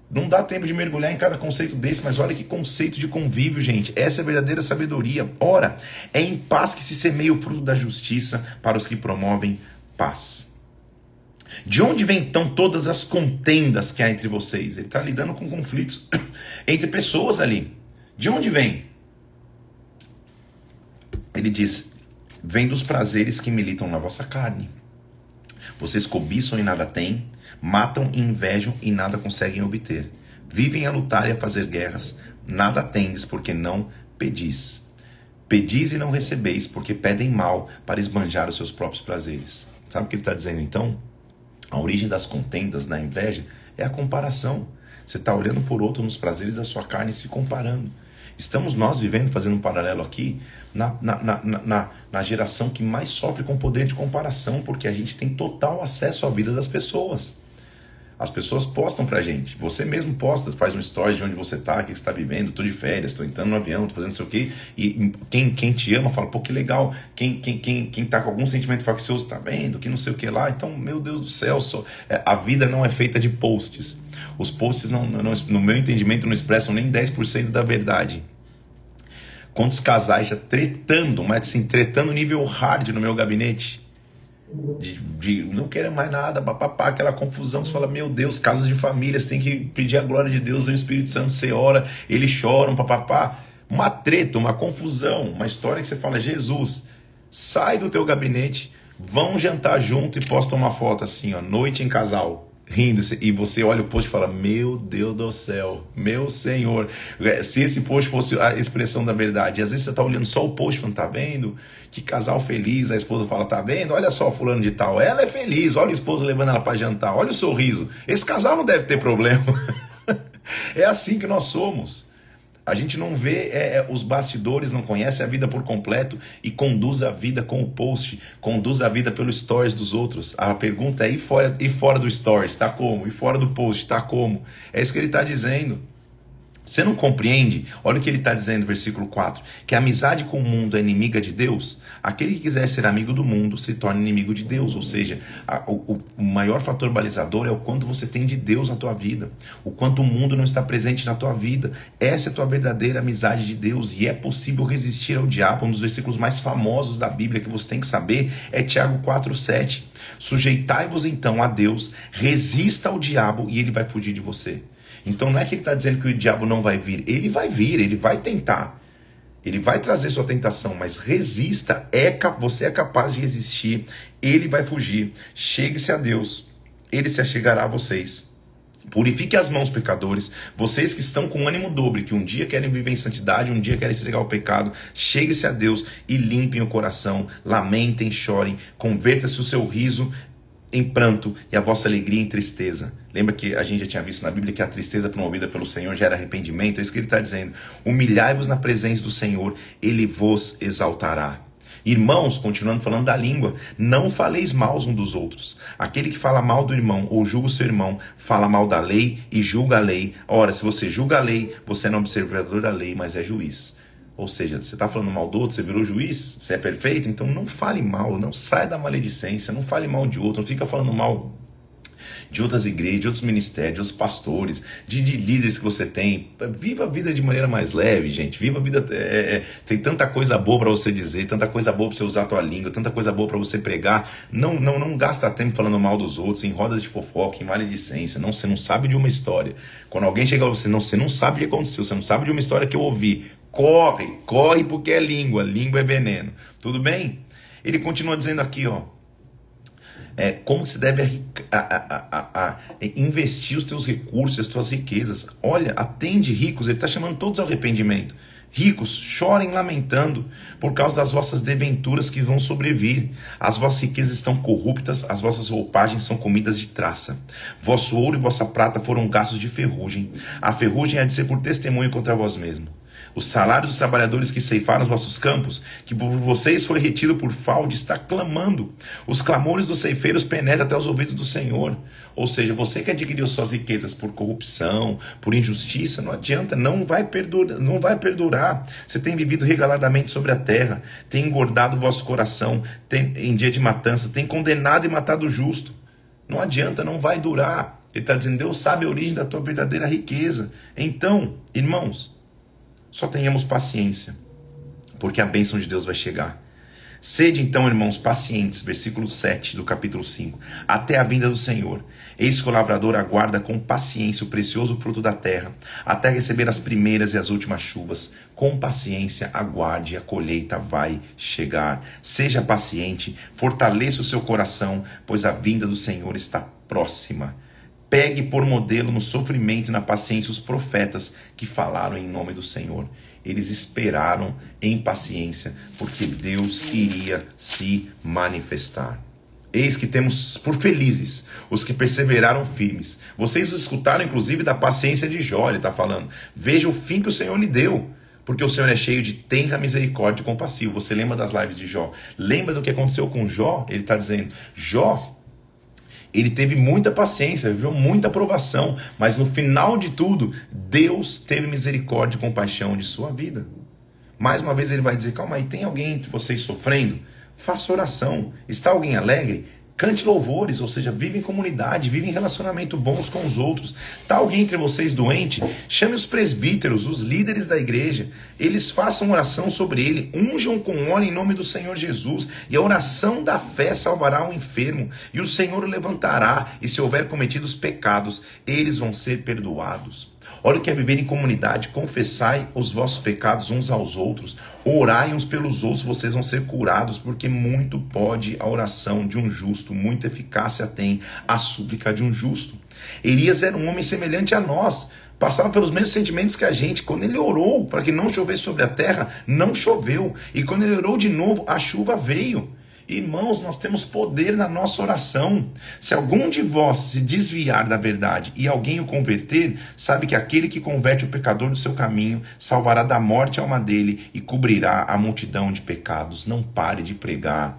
Não dá tempo de mergulhar em cada conceito desse, mas olha que conceito de convívio, gente. Essa é a verdadeira sabedoria. Ora, é em paz que se semeia o fruto da justiça para os que promovem paz. De onde vem então todas as contendas que há entre vocês? Ele está lidando com conflitos entre pessoas ali. De onde vem? Ele diz: vem dos prazeres que militam na vossa carne. Vocês cobiçam e nada têm, matam e invejam e nada conseguem obter. Vivem a lutar e a fazer guerras, nada tendes porque não pedis. Pedis e não recebeis, porque pedem mal para esbanjar os seus próprios prazeres. Sabe o que ele está dizendo então? A origem das contendas, da inveja, é a comparação. Você está olhando por outro nos prazeres da sua carne e se comparando. Estamos nós vivendo, fazendo um paralelo aqui, na, na, na, na, geração que mais sofre com poder de comparação, porque a gente tem total acesso à vida das pessoas. As pessoas postam pra gente. Você mesmo posta, faz um story de onde você tá, o que você tá vivendo, tô de férias, tô entrando no avião, tô fazendo não sei o quê. E quem, quem te ama fala, pô, que legal. Quem, quem, quem, quem tá com algum sentimento faccioso tá vendo, que não sei o que lá. Então, meu Deus do céu, só, é, a vida não é feita de posts. Os posts, não, não, no meu entendimento, não expressam nem 10% da verdade. Quantos casais já tretando, mas assim, tretando nível hard no meu gabinete? De, de, não querer mais nada, papapá, aquela confusão. Você fala, meu Deus, casos de família, você tem que pedir a glória de Deus, o Espírito Santo, você ora, eles choram, papapá. Uma treta, uma confusão, uma história que você fala, Jesus, sai do teu gabinete, vão jantar junto e posta uma foto assim, ó, noite em casal rindo, e você olha o post e fala: Meu Deus do céu, meu Senhor. É, se esse post fosse a expressão da verdade, às vezes você está olhando só o post falando: Tá vendo? Que casal feliz. A esposa fala: Tá vendo? Olha só, Fulano de Tal. Ela é feliz. Olha o esposo levando ela para jantar. Olha o sorriso. Esse casal não deve ter problema. é assim que nós somos. A gente não vê é, é, os bastidores, não conhece a vida por completo e conduz a vida com o post, conduz a vida pelo stories dos outros. A pergunta é: e fora, e fora do stories? Está como? E fora do post? Está como? É isso que ele está dizendo. Você não compreende? Olha o que ele está dizendo, versículo 4: que a amizade com o mundo é inimiga de Deus. Aquele que quiser ser amigo do mundo se torna inimigo de Deus. Ou seja, a, o, o, maior fator balizador é o quanto você tem de Deus na tua vida, o quanto o mundo não está presente na tua vida. Essa é a tua verdadeira amizade de Deus e é possível resistir ao diabo. Um dos versículos mais famosos da Bíblia que você tem que saber é Tiago 4,7. Sujeitai-vos então a Deus, resista ao diabo e ele vai fugir de você. Então não é que ele está dizendo que o diabo não vai vir. Ele vai vir, ele vai tentar. Ele vai trazer sua tentação, mas resista. É você é capaz de resistir. Ele vai fugir. Chegue-se a Deus. Ele se achegará a vocês. Purifique as mãos, pecadores. Vocês que estão com ânimo dobre, que um dia querem viver em santidade, um dia querem entregar o pecado, chegue-se a Deus e limpem o coração. Lamentem, chorem. Converta-se o seu riso em pranto e a vossa alegria em tristeza. Lembra que a gente já tinha visto na Bíblia que a tristeza promovida pelo Senhor gera arrependimento? É isso que ele está dizendo. Humilhai-vos na presença do Senhor, ele vos exaltará. Irmãos, continuando falando da língua, não faleis mal um dos outros. Aquele que fala mal do irmão ou julga o seu irmão, fala mal da lei e julga a lei. Ora, se você julga a lei, você não é observador da lei, mas é juiz. Ou seja, você está falando mal do outro, você virou juiz, você é perfeito, então não fale mal, não saia da maledicência, não fale mal de outro, não fica falando mal de outras igrejas, de outros ministérios, de outros pastores, de, de líderes que você tem. Viva a vida de maneira mais leve, gente. Viva a vida. É, é, é tem tanta coisa boa para você dizer, tanta coisa boa para você usar a tua língua, tanta coisa boa para você pregar. Não, não, não gasta tempo falando mal dos outros, em rodas de fofoca, em maledicência. Não, você não sabe de uma história. Quando alguém chega a você, não, você não sabe o que aconteceu, você não sabe de uma história que eu ouvi. Corre, corre porque é língua, língua é veneno. Tudo bem? Ele continua dizendo aqui, ó. É, como se deve a, a, a, investir os teus recursos, as tuas riquezas. Olha, atende ricos, ele está chamando todos ao arrependimento. Ricos, chorem lamentando por causa das vossas deventuras que vão sobrevir. As vossas riquezas estão corruptas, as vossas roupagens são comidas de traça. Vosso ouro e vossa prata foram gastos de ferrugem. A ferrugem há de ser por testemunho contra vós mesmo. O salário dos trabalhadores que ceifaram os vossos campos, que por vocês foi retido por fraude, está clamando. Os clamores dos ceifeiros penetram até os ouvidos do Senhor. Ou seja, você que adquiriu suas riquezas por corrupção, por injustiça, não adianta, não vai perdurar, não vai perdurar. Você tem vivido regaladamente sobre a terra, tem engordado o vosso coração tem, em dia de matança, tem condenado e matado o justo. Não adianta, não vai durar. Ele está dizendo, Deus sabe a origem da tua verdadeira riqueza. Então, irmãos, só tenhamos paciência, porque a bênção de Deus vai chegar. Sede então, irmãos, pacientes, versículo 7 do capítulo 5, até a vinda do Senhor. Eis que o lavrador aguarda com paciência o precioso fruto da terra, até receber as primeiras e as últimas chuvas. Com paciência aguarde, a colheita vai chegar. Seja paciente, fortaleça o seu coração, pois a vinda do Senhor está próxima. Pegue por modelo no sofrimento e na paciência os profetas que falaram em nome do Senhor. Eles esperaram em paciência, porque Deus iria se manifestar. Eis que temos por felizes os que perseveraram firmes. Vocês escutaram, inclusive, da paciência de Jó, ele está falando. Veja o fim que o Senhor lhe deu porque o Senhor é cheio de tenra misericórdia e compassivo. Você lembra das lives de Jó? Lembra do que aconteceu com Jó? Ele está dizendo: Jó ele teve muita paciência, viveu muita aprovação, mas no final de tudo, Deus teve misericórdia e compaixão de sua vida. Mais uma vez ele vai dizer: calma aí, tem alguém entre vocês sofrendo? Faça oração. Está alguém alegre? Cante louvores, ou seja, vive em comunidade, vive em relacionamento bons com os outros. Está alguém entre vocês doente? Chame os presbíteros, os líderes da igreja. Eles façam oração sobre ele, unjam com óleo em nome do Senhor Jesus. E a oração da fé salvará o enfermo. E o Senhor o levantará. E se houver cometido os pecados, eles vão ser perdoados. Olha o que é viver em comunidade. Confessai os vossos pecados uns aos outros. Orai uns pelos outros, vocês vão ser curados, porque muito pode a oração de um justo, muita eficácia tem a súplica de um justo. Elias era um homem semelhante a nós, passava pelos mesmos sentimentos que a gente. Quando ele orou para que não chovesse sobre a terra, não choveu. E quando ele orou de novo, a chuva veio. Irmãos, nós temos poder na nossa oração. Se algum de vós se desviar da verdade e alguém o converter, sabe que aquele que converte o pecador do seu caminho salvará da morte a alma dele e cobrirá a multidão de pecados. Não pare de pregar.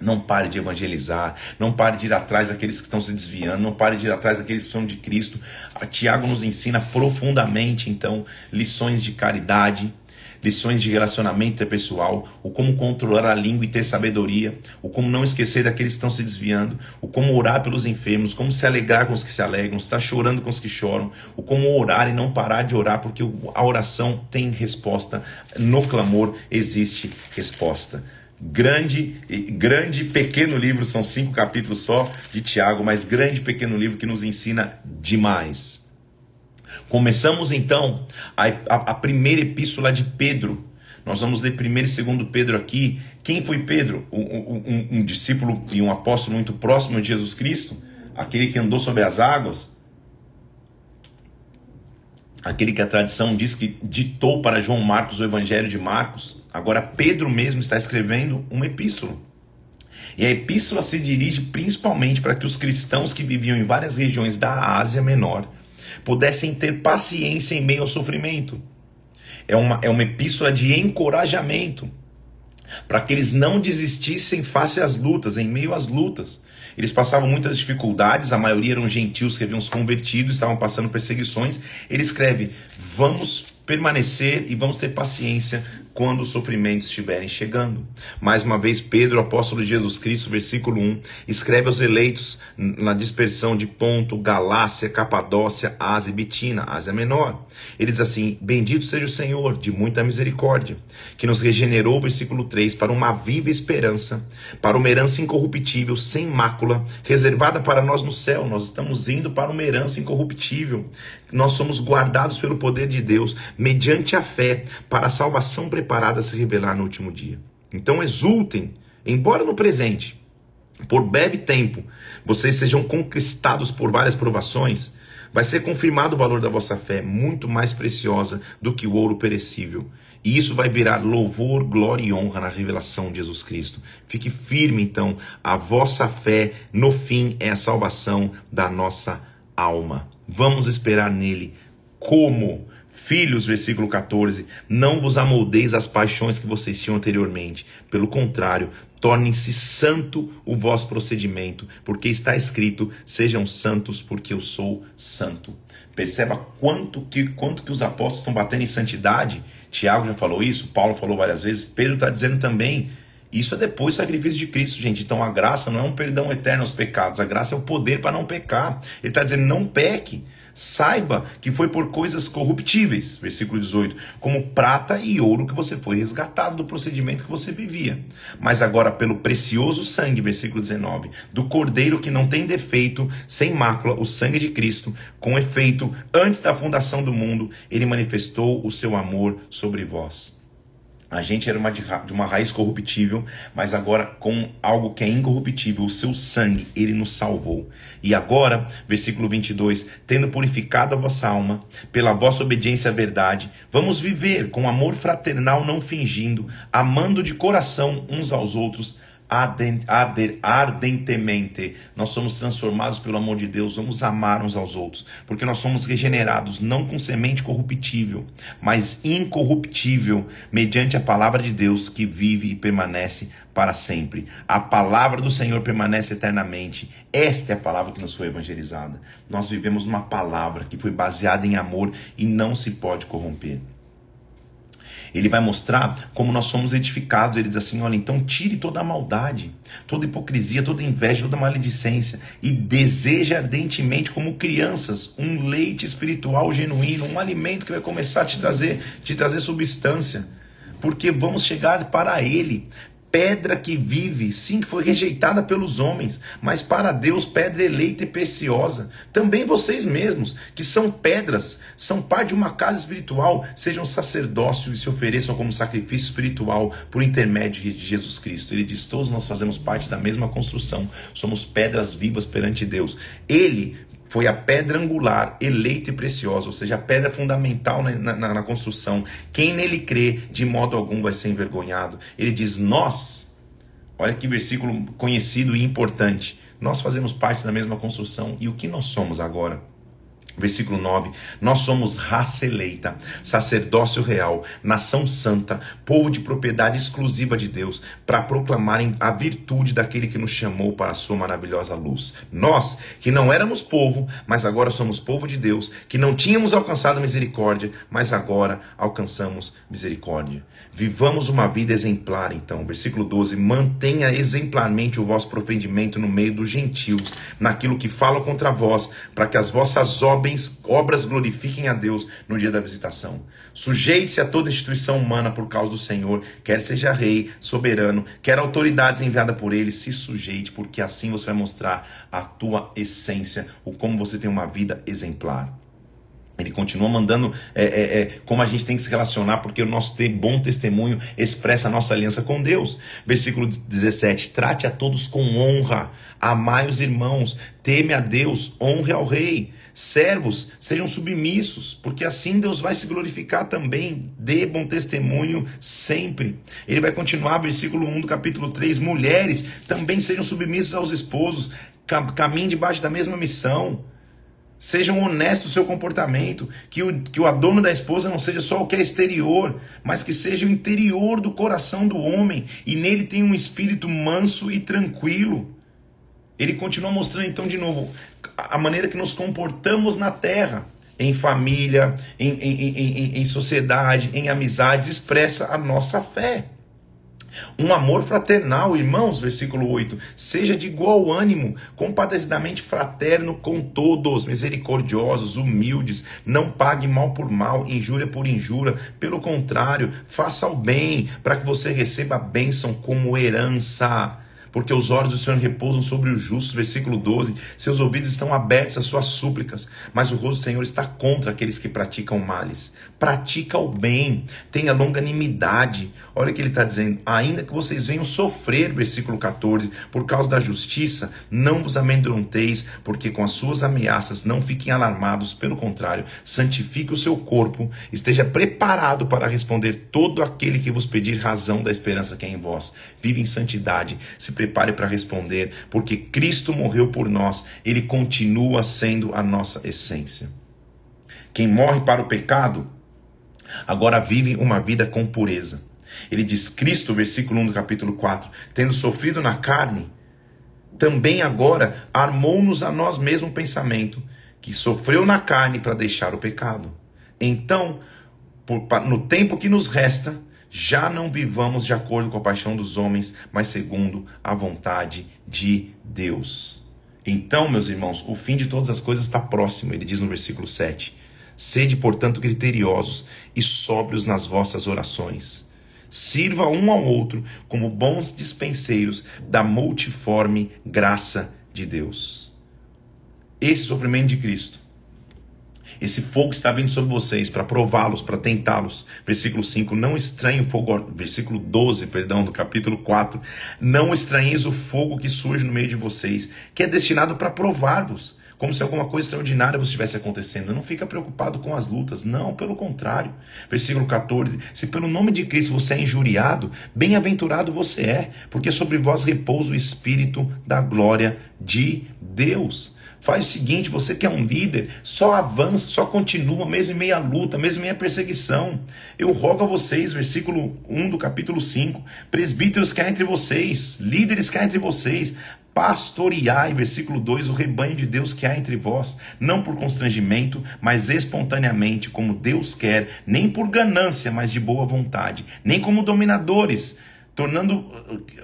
Não pare de evangelizar, não pare de ir atrás daqueles que estão se desviando, não pare de ir atrás daqueles que são de Cristo. A Tiago nos ensina profundamente, então, lições de caridade, lições de relacionamento interpessoal, o como controlar a língua e ter sabedoria, o como não esquecer daqueles que estão se desviando, o como orar pelos enfermos, como se alegrar com os que se alegram, estar chorando com os que choram, o como orar e não parar de orar, porque a oração tem resposta, no clamor existe resposta. Grande grande pequeno livro são cinco capítulos só de Tiago mas grande pequeno livro que nos ensina demais Começamos então a, a, a primeira epístola de Pedro. Nós vamos ler primeiro e segundo Pedro aqui. Quem foi Pedro? Um, um, um, discípulo e um apóstolo muito próximo de Jesus Cristo? Aquele que andou sobre as águas? Aquele que a tradição diz que ditou para João Marcos o evangelho de Marcos? Agora Pedro mesmo está escrevendo uma epístola. E a epístola se dirige principalmente para que os cristãos que viviam em várias regiões da Ásia Menor pudessem ter paciência em meio ao sofrimento. É uma, é uma epístola de encorajamento para que eles não desistissem face às lutas, em meio às lutas. Eles passavam muitas dificuldades, a maioria eram gentios que haviam se convertido, estavam passando perseguições. Ele escreve: vamos permanecer e vamos ter paciência quando os sofrimentos estiverem chegando. Mais uma vez, Pedro, apóstolo de Jesus Cristo, versículo 1, escreve aos eleitos na dispersão de Ponto, Galácia, Capadócia, Ásia e Bitina, Ásia Menor. Ele diz assim: Bendito seja o Senhor, de muita misericórdia, que nos regenerou, versículo 3, para uma viva esperança, para uma herança incorruptível, sem mácula, reservada para nós no céu. Nós estamos indo para uma herança incorruptível. Nós somos guardados pelo poder de Deus, mediante a fé, para a salvação preparada a se revelar no último dia. Então exultem, embora no presente, por breve tempo, vocês sejam conquistados por várias provações, vai ser confirmado o valor da vossa fé, muito mais preciosa do que o ouro perecível. E isso vai virar louvor, glória e honra na revelação de Jesus Cristo. Fique firme, então, a vossa fé, no fim, é a salvação da nossa alma. Vamos esperar nele. Como? Filhos, versículo 14, não vos amoldeis as paixões que vocês tinham anteriormente. Pelo contrário, tornem-se santo o vosso procedimento, porque está escrito: sejam santos, porque eu sou santo. Perceba quanto que, quanto que os apóstolos estão batendo em santidade. Tiago já falou isso, Paulo falou várias vezes, Pedro está dizendo também. Isso é depois do sacrifício de Cristo, gente. Então a graça não é um perdão eterno aos pecados, a graça é o poder para não pecar. Ele está dizendo: não peque. Saiba que foi por coisas corruptíveis, versículo 18, como prata e ouro que você foi resgatado do procedimento que você vivia. Mas agora pelo precioso sangue, versículo 19, do cordeiro que não tem defeito, sem mácula, o sangue de Cristo, com efeito, antes da fundação do mundo, ele manifestou o seu amor sobre vós. A gente era uma de, de uma raiz corruptível, mas agora com algo que é incorruptível, o seu sangue, ele nos salvou. E agora, versículo 22, tendo purificado a vossa alma, pela vossa obediência à verdade, vamos viver com amor fraternal não fingindo, amando de coração uns aos outros, ardentemente. Nós somos transformados pelo amor de Deus, vamos amar uns aos outros, porque nós somos regenerados não com semente corruptível, mas incorruptível, mediante a palavra de Deus que vive e permanece para sempre. A palavra do Senhor permanece eternamente. Esta é a palavra que nos foi evangelizada. Nós vivemos numa palavra que foi baseada em amor e não se pode corromper. Ele vai mostrar como nós somos edificados. Ele diz assim: olha, então tire toda a maldade, toda a hipocrisia, toda a inveja, toda a maledicência e deseje ardentemente, como crianças, um leite espiritual genuíno, um alimento que vai começar a te trazer, te trazer substância. Porque vamos chegar para Ele, pedra que vive, sim, que foi rejeitada pelos homens, mas para Deus pedra eleita e preciosa. Também vocês mesmos, que são pedras, são parte de uma casa espiritual, sejam sacerdócio e se ofereçam como sacrifício espiritual por intermédio de Jesus Cristo. Ele diz: todos nós fazemos parte da mesma construção, somos pedras vivas perante Deus. Ele foi a pedra angular, eleita e preciosa, ou seja, a pedra fundamental na, na, na, construção. Quem nele crê, de modo algum vai ser envergonhado. Ele diz: Nós, olha que versículo conhecido e importante, nós fazemos parte da mesma construção. E o que nós somos agora? Versículo 9: Nós somos raça eleita, sacerdócio real, nação santa, povo de propriedade exclusiva de Deus, para proclamarem a virtude daquele que nos chamou para a sua maravilhosa luz. Nós, que não éramos povo, mas agora somos povo de Deus, que não tínhamos alcançado misericórdia, mas agora alcançamos misericórdia. Vivamos uma vida exemplar, então. Versículo 12: Mantenha exemplarmente o vosso procedimento no meio dos gentios, naquilo que falam contra vós, para que as vossas obras obras glorifiquem a Deus no dia da visitação. Sujeite-se a toda instituição humana por causa do Senhor, quer seja rei, soberano, quer autoridades enviadas por ele, se sujeite, porque assim você vai mostrar a tua essência, o como você tem uma vida exemplar. Ele continua mandando é, é, é, como a gente tem que se relacionar, porque o nosso ter bom testemunho expressa a nossa aliança com Deus. Versículo 17: Trate a todos com honra, amai os irmãos, teme a Deus, honre ao rei. Servos, sejam submissos, porque assim Deus vai se glorificar também. Dê bom testemunho sempre. Ele vai continuar, versículo 1 do capítulo 3. Mulheres, também sejam submissas aos esposos, caminhem debaixo da mesma missão. Sejam honestos no seu comportamento, que o, que o adorno da esposa não seja só o que é exterior, mas que seja o interior do coração do homem, e nele tem um espírito manso e tranquilo. Ele continua mostrando então de novo a maneira que nos comportamos na terra, em família, em, em, em, em, sociedade, em amizades, expressa a nossa fé. Um amor fraternal, irmãos, versículo 8, seja de igual ânimo, compadecidamente fraterno com todos, misericordiosos, humildes, não pague mal por mal, injúria por injúria, pelo contrário, faça o bem, para que você receba a bênção como herança porque os olhos do Senhor repousam sobre os justos, versículo 12. Seus ouvidos estão abertos às suas súplicas, mas o rosto do Senhor está contra aqueles que praticam males. Pratica o bem, tenha longanimidade. Olha o que ele está dizendo. Ainda que vocês venham sofrer, versículo 14, por causa da justiça, não vos amedronteis, porque com as suas ameaças não fiquem alarmados, pelo contrário, santifique o seu corpo, esteja preparado para responder todo aquele que vos pedir razão da esperança que é em vós. Vive em santidade, se prepare para responder, porque Cristo morreu por nós, ele continua sendo a nossa essência. Quem morre para o pecado, agora vive uma vida com pureza. Ele diz: Cristo, versículo 1 do capítulo 4, tendo sofrido na carne, também agora armou-nos a nós mesmo o pensamento, que sofreu na carne para deixar o pecado. Então, por, no tempo que nos resta, já não vivamos de acordo com a paixão dos homens, mas segundo a vontade de Deus. Então, meus irmãos, o fim de todas as coisas está próximo, ele diz no versículo 7. Sede, portanto, criteriosos e sóbrios nas vossas orações. Sirva um ao outro como bons dispenseiros da multiforme graça de Deus. Esse sofrimento de Cristo esse fogo está vindo sobre vocês para prová-los, para tentá-los. Versículo 5, não estranhe o fogo, versículo 12, perdão, do capítulo 4. Não estranheis o fogo que surge no meio de vocês, que é destinado para provar-vos, como se alguma coisa extraordinária estivesse acontecendo. Não fica preocupado com as lutas, não, pelo contrário. Versículo 14, se pelo nome de Cristo você é injuriado, bem-aventurado você é, porque sobre vós repousa o Espírito da glória de Deus. Faz o seguinte, você que é um líder, só avança, só continua, mesmo em meia luta, mesmo em meia perseguição. Eu rogo a vocês, versículo 1 do capítulo 5, presbíteros que há entre vocês, líderes que há entre vocês, pastoreai, versículo 2, o rebanho de Deus que há entre vós, não por constrangimento, mas espontaneamente, como Deus quer, nem por ganância, mas de boa vontade, nem como dominadores, tornando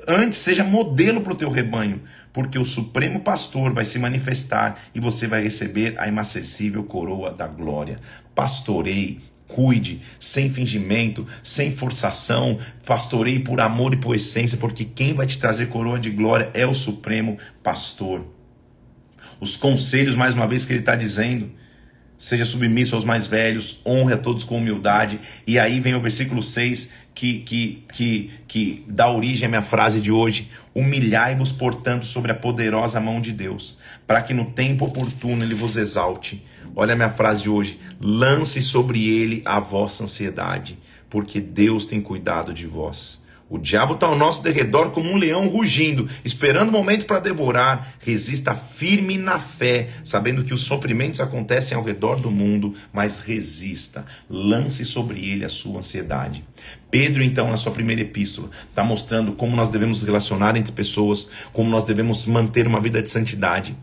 antes seja modelo para o teu rebanho, porque o Supremo Pastor vai se manifestar e você vai receber a inacessível coroa da glória. Pastorei, cuide, sem fingimento, sem forçação, pastorei por amor e por essência, porque quem vai te trazer coroa de glória é o Supremo Pastor. Os conselhos, mais uma vez, que ele está dizendo, seja submisso aos mais velhos, honre a todos com humildade. E aí vem o versículo 6 que, que, que, que dá origem à minha frase de hoje: Humilhai-vos, portanto, sobre a poderosa mão de Deus, para que no tempo oportuno ele vos exalte. Olha a minha frase de hoje: lance sobre ele a vossa ansiedade, porque Deus tem cuidado de vós. O diabo está ao nosso derredor como um leão rugindo, esperando o momento para devorar. Resista firme na fé, sabendo que os sofrimentos acontecem ao redor do mundo, mas resista. Lance sobre ele a sua ansiedade. Pedro, então, na sua primeira epístola, está mostrando como nós devemos relacionar entre pessoas, como nós devemos manter uma vida de santidade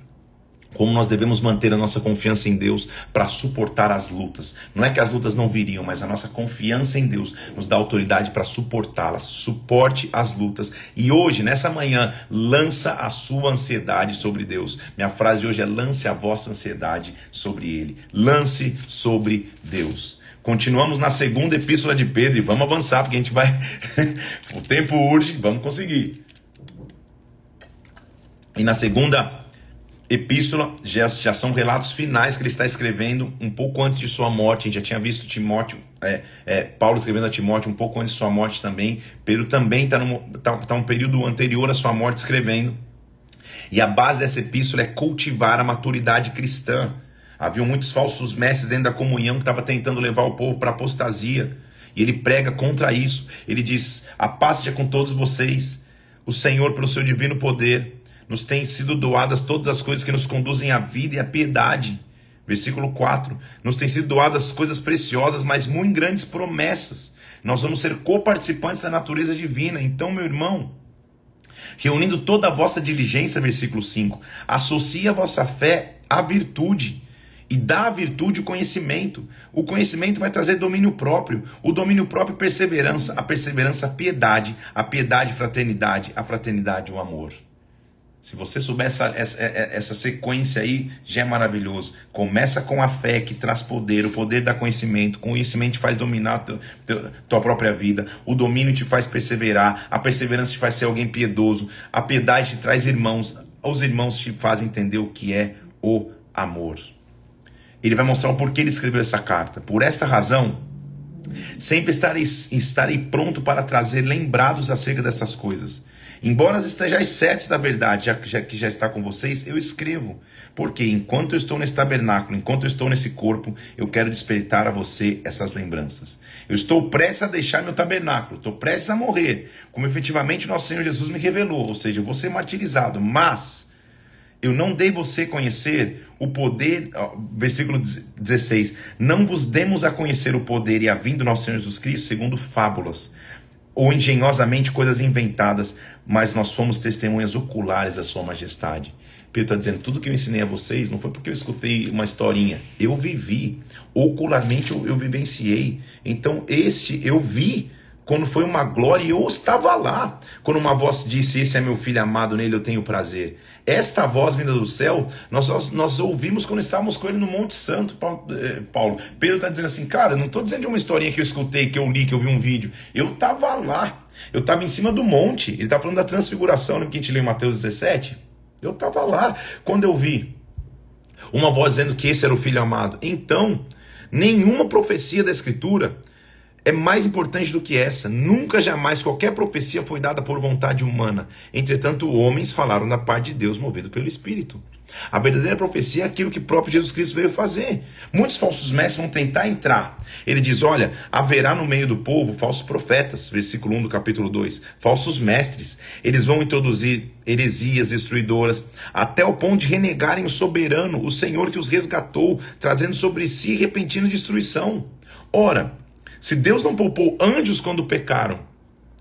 como nós devemos manter a nossa confiança em Deus para suportar as lutas. Não é que as lutas não viriam, mas a nossa confiança em Deus nos dá autoridade para suportá-las. Suporte as lutas. E hoje, nessa manhã, lança a sua ansiedade sobre Deus. Minha frase de hoje é: lance a vossa ansiedade sobre Ele. Lance sobre Deus. Continuamos na segunda epístola de Pedro e vamos avançar, porque a gente vai. o tempo urge, vamos conseguir. E na segunda epístola já, já são relatos finais que ele está escrevendo um pouco antes de sua morte. A gente já tinha visto Timóteo, é, é, Paulo escrevendo a Timóteo um pouco antes de sua morte também. Pedro também está tá, tá um período anterior à sua morte escrevendo. E a base dessa epístola é cultivar a maturidade cristã. Havia muitos falsos mestres dentro da comunhão que estavam tentando levar o povo para apostasia. E ele prega contra isso. Ele diz: A paz seja com todos vocês. O Senhor, pelo seu divino poder, nos têm sido doadas todas as coisas que nos conduzem à vida e à piedade. Versículo 4. Nos têm sido doadas coisas preciosas, mas muito grandes promessas. Nós vamos ser coparticipantes da natureza divina. Então, meu irmão, reunindo toda a vossa diligência, versículo 5, associe a vossa fé à virtude e dá à virtude o conhecimento. O conhecimento vai trazer domínio próprio, o domínio próprio perseverança, a perseverança piedade, a piedade fraternidade, a fraternidade o amor. Se você souber essa, essa, essa sequência aí, já é maravilhoso. Começa com a fé que traz poder, o poder dá conhecimento, o conhecimento te faz dominar teu, teu, tua própria vida, o domínio te faz perseverar, a perseverança te faz ser alguém piedoso, a piedade te traz irmãos, os irmãos te fazem entender o que é o amor. Ele vai mostrar o porquê ele escreveu essa carta. Por esta razão, sempre estarei, estarei pronto para trazer lembrados acerca dessas coisas Embora estejais certos da verdade, já, já que já está com vocês, eu escrevo. Porque enquanto eu estou nesse tabernáculo, enquanto eu estou nesse corpo, eu quero despertar a você essas lembranças. Eu estou prestes a deixar meu tabernáculo, estou prestes a morrer, como efetivamente nosso Senhor Jesus me revelou, ou seja, eu vou ser martirizado, mas eu não dei você conhecer o poder, versículo 16: Não vos demos a conhecer o poder e a vinda do nosso Senhor Jesus Cristo segundo fábulas ou engenhosamente coisas inventadas, mas nós somos testemunhas oculares da Sua Majestade. Pedro está dizendo: tudo que eu ensinei a vocês não foi porque eu escutei uma historinha, eu vivi, ocularmente eu, eu vivenciei. Então, este eu vi quando foi uma glória eu estava lá. Quando uma voz disse: Esse é meu filho amado, nele eu tenho prazer. Esta voz vinda do céu, nós, nós, nós ouvimos quando estávamos com ele no Monte Santo, Paulo. Eh, Paulo. Pedro está dizendo assim: Cara, não estou dizendo de uma historinha que eu escutei, que eu li, que eu vi um vídeo. Eu estava lá. Eu estava em cima do monte. Ele está falando da transfiguração, né, que a gente lê em Mateus 17. Eu estava lá quando eu vi uma voz dizendo que esse era o filho amado. Então, nenhuma profecia da Escritura é mais importante do que essa. Nunca jamais qualquer profecia foi dada por vontade humana. Entretanto, homens falaram da parte de Deus movido pelo Espírito. A verdadeira profecia é aquilo que próprio Jesus Cristo veio fazer. Muitos falsos mestres vão tentar entrar. Ele diz: Olha, haverá no meio do povo falsos profetas, versículo 1 do capítulo 2, falsos mestres. Eles vão introduzir heresias destruidoras, até o ponto de renegarem o soberano, o Senhor que os resgatou, trazendo sobre si repentina destruição. Ora, se Deus não poupou anjos quando pecaram,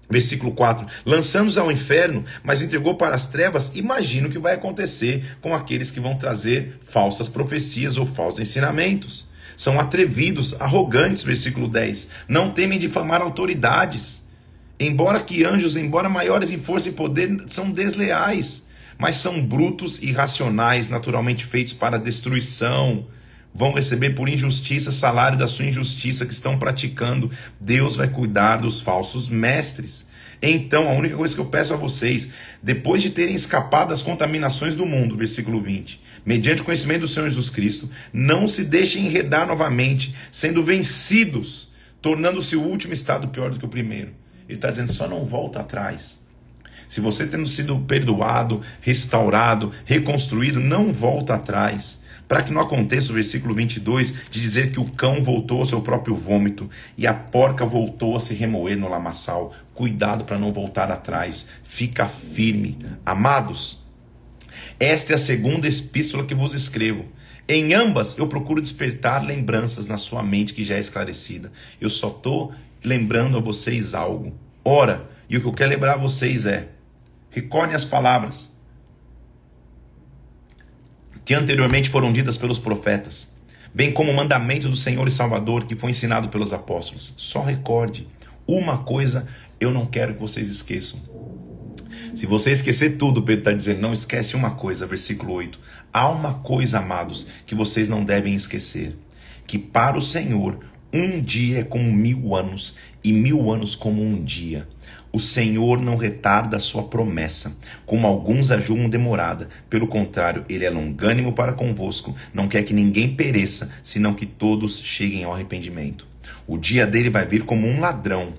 versículo 4, lançando-os ao inferno, mas entregou para as trevas, imagina o que vai acontecer com aqueles que vão trazer falsas profecias ou falsos ensinamentos. São atrevidos, arrogantes, versículo 10, não temem difamar autoridades. Embora que anjos, embora maiores em força e poder, são desleais, mas são brutos e irracionais, naturalmente feitos para destruição vão receber por injustiça salário da sua injustiça que estão praticando. Deus vai cuidar dos falsos mestres. Então, a única coisa que eu peço a vocês, depois de terem escapado das contaminações do mundo, versículo 20, mediante o conhecimento do Senhor Jesus Cristo, não se deixem enredar novamente, sendo vencidos, tornando-se o último estado pior do que o primeiro. Ele está dizendo, só não volta atrás. Se você tendo sido perdoado, restaurado, reconstruído, não volta atrás para que não aconteça o versículo 22 de dizer que o cão voltou ao seu próprio vômito e a porca voltou a se remoer no lamaçal. Cuidado para não voltar atrás, fica firme. Amados, esta é a segunda epístola que vos escrevo. Em ambas eu procuro despertar lembranças na sua mente que já é esclarecida. Eu só estou lembrando a vocês algo. Ora, e o que eu quero lembrar a vocês é: recordem as palavras que anteriormente foram ditas pelos profetas, bem como o mandamento do Senhor e Salvador que foi ensinado pelos apóstolos. Só recorde, uma coisa eu não quero que vocês esqueçam. Se você esquecer tudo, Pedro está dizendo, não esquece uma coisa, versículo 8. Há uma coisa, amados, que vocês não devem esquecer: que para o Senhor um dia é como mil anos, e mil anos como um dia. O Senhor não retarda a sua promessa, como alguns a julgam demorada. Pelo contrário, ele é longânimo para convosco, não quer que ninguém pereça, senão que todos cheguem ao arrependimento. O dia dele vai vir como um ladrão,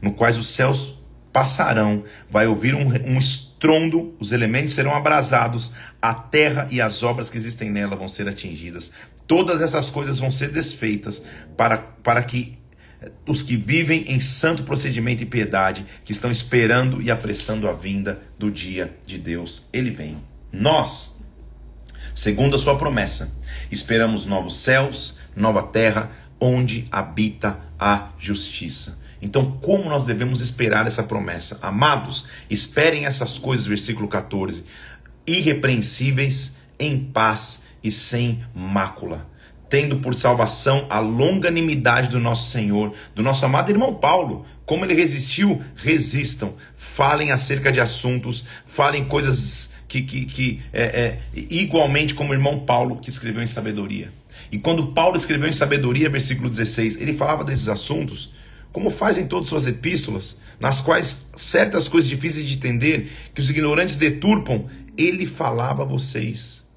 no quais os céus passarão, vai ouvir um, um estrondo, os elementos serão abrasados, a terra e as obras que existem nela vão ser atingidas. Todas essas coisas vão ser desfeitas para, para que os que vivem em santo procedimento e piedade, que estão esperando e apressando a vinda do dia de Deus. Ele vem. Nós, segundo a sua promessa, esperamos novos céus, nova terra, onde habita a justiça. Então, como nós devemos esperar essa promessa? Amados, esperem essas coisas, versículo 14, irrepreensíveis, em paz e sem mácula tendo por salvação a longanimidade do nosso Senhor, do nosso amado irmão Paulo. Como ele resistiu, resistam. Falem acerca de assuntos, falem coisas que, que, que é, é, igualmente como o irmão Paulo, que escreveu em sabedoria. E quando Paulo escreveu em sabedoria, versículo 16, ele falava desses assuntos, como faz em todas suas epístolas, nas quais certas coisas difíceis de entender, que os ignorantes deturpam, ele falava a vocês.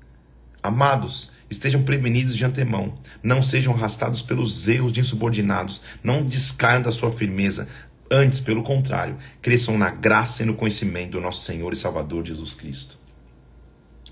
Amados, estejam prevenidos de antemão, não sejam arrastados pelos erros de insubordinados, não descaiam da sua firmeza, antes, pelo contrário, cresçam na graça e no conhecimento do nosso Senhor e Salvador Jesus Cristo.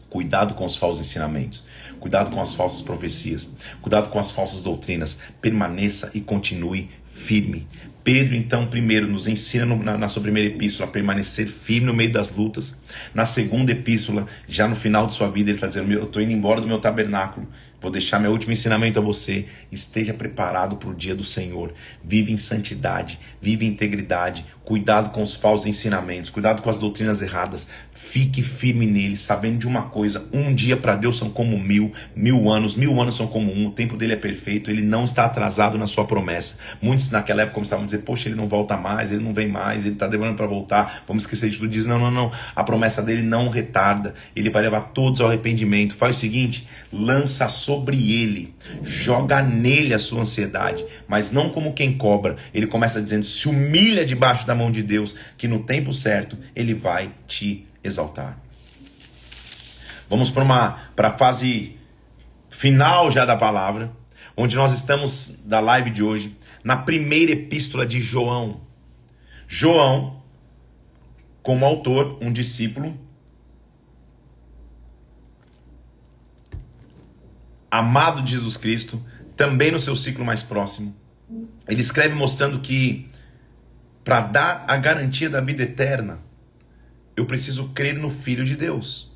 Cuidado com os falsos ensinamentos, cuidado com as falsas profecias, cuidado com as falsas doutrinas, permaneça e continue firme. Pedro, então, primeiro nos ensina no, na, na, sua primeira epístola a permanecer firme no meio das lutas. Na segunda epístola, já no final de sua vida, ele está dizendo: Eu estou indo embora do meu tabernáculo Vou deixar meu último ensinamento a você. Esteja preparado para o dia do Senhor. Vive em santidade, vive em integridade. Cuidado com os falsos ensinamentos, cuidado com as doutrinas erradas. Fique firme nele, sabendo de uma coisa: um dia para Deus são como mil, mil anos, mil anos são como um. O tempo dele é perfeito, ele não está atrasado na sua promessa. Muitos naquela época começavam a dizer: Poxa, ele não volta mais, ele não vem mais, ele está demorando para voltar. Vamos esquecer de tudo. Diz: Não, não, não. A promessa dele não retarda, ele vai levar todos ao arrependimento. Faz o seguinte: lança sobre ele, joga nele a sua ansiedade, mas não como quem cobra. Ele começa dizendo: se humilha debaixo da mão de Deus, que no tempo certo ele vai te exaltar. Vamos para para a fase final já da palavra, onde nós estamos da live de hoje, na primeira epístola de João. João, como autor, um discípulo amado de Jesus Cristo, também no seu ciclo mais próximo. Ele escreve mostrando que para dar a garantia da vida eterna, eu preciso crer no Filho de Deus.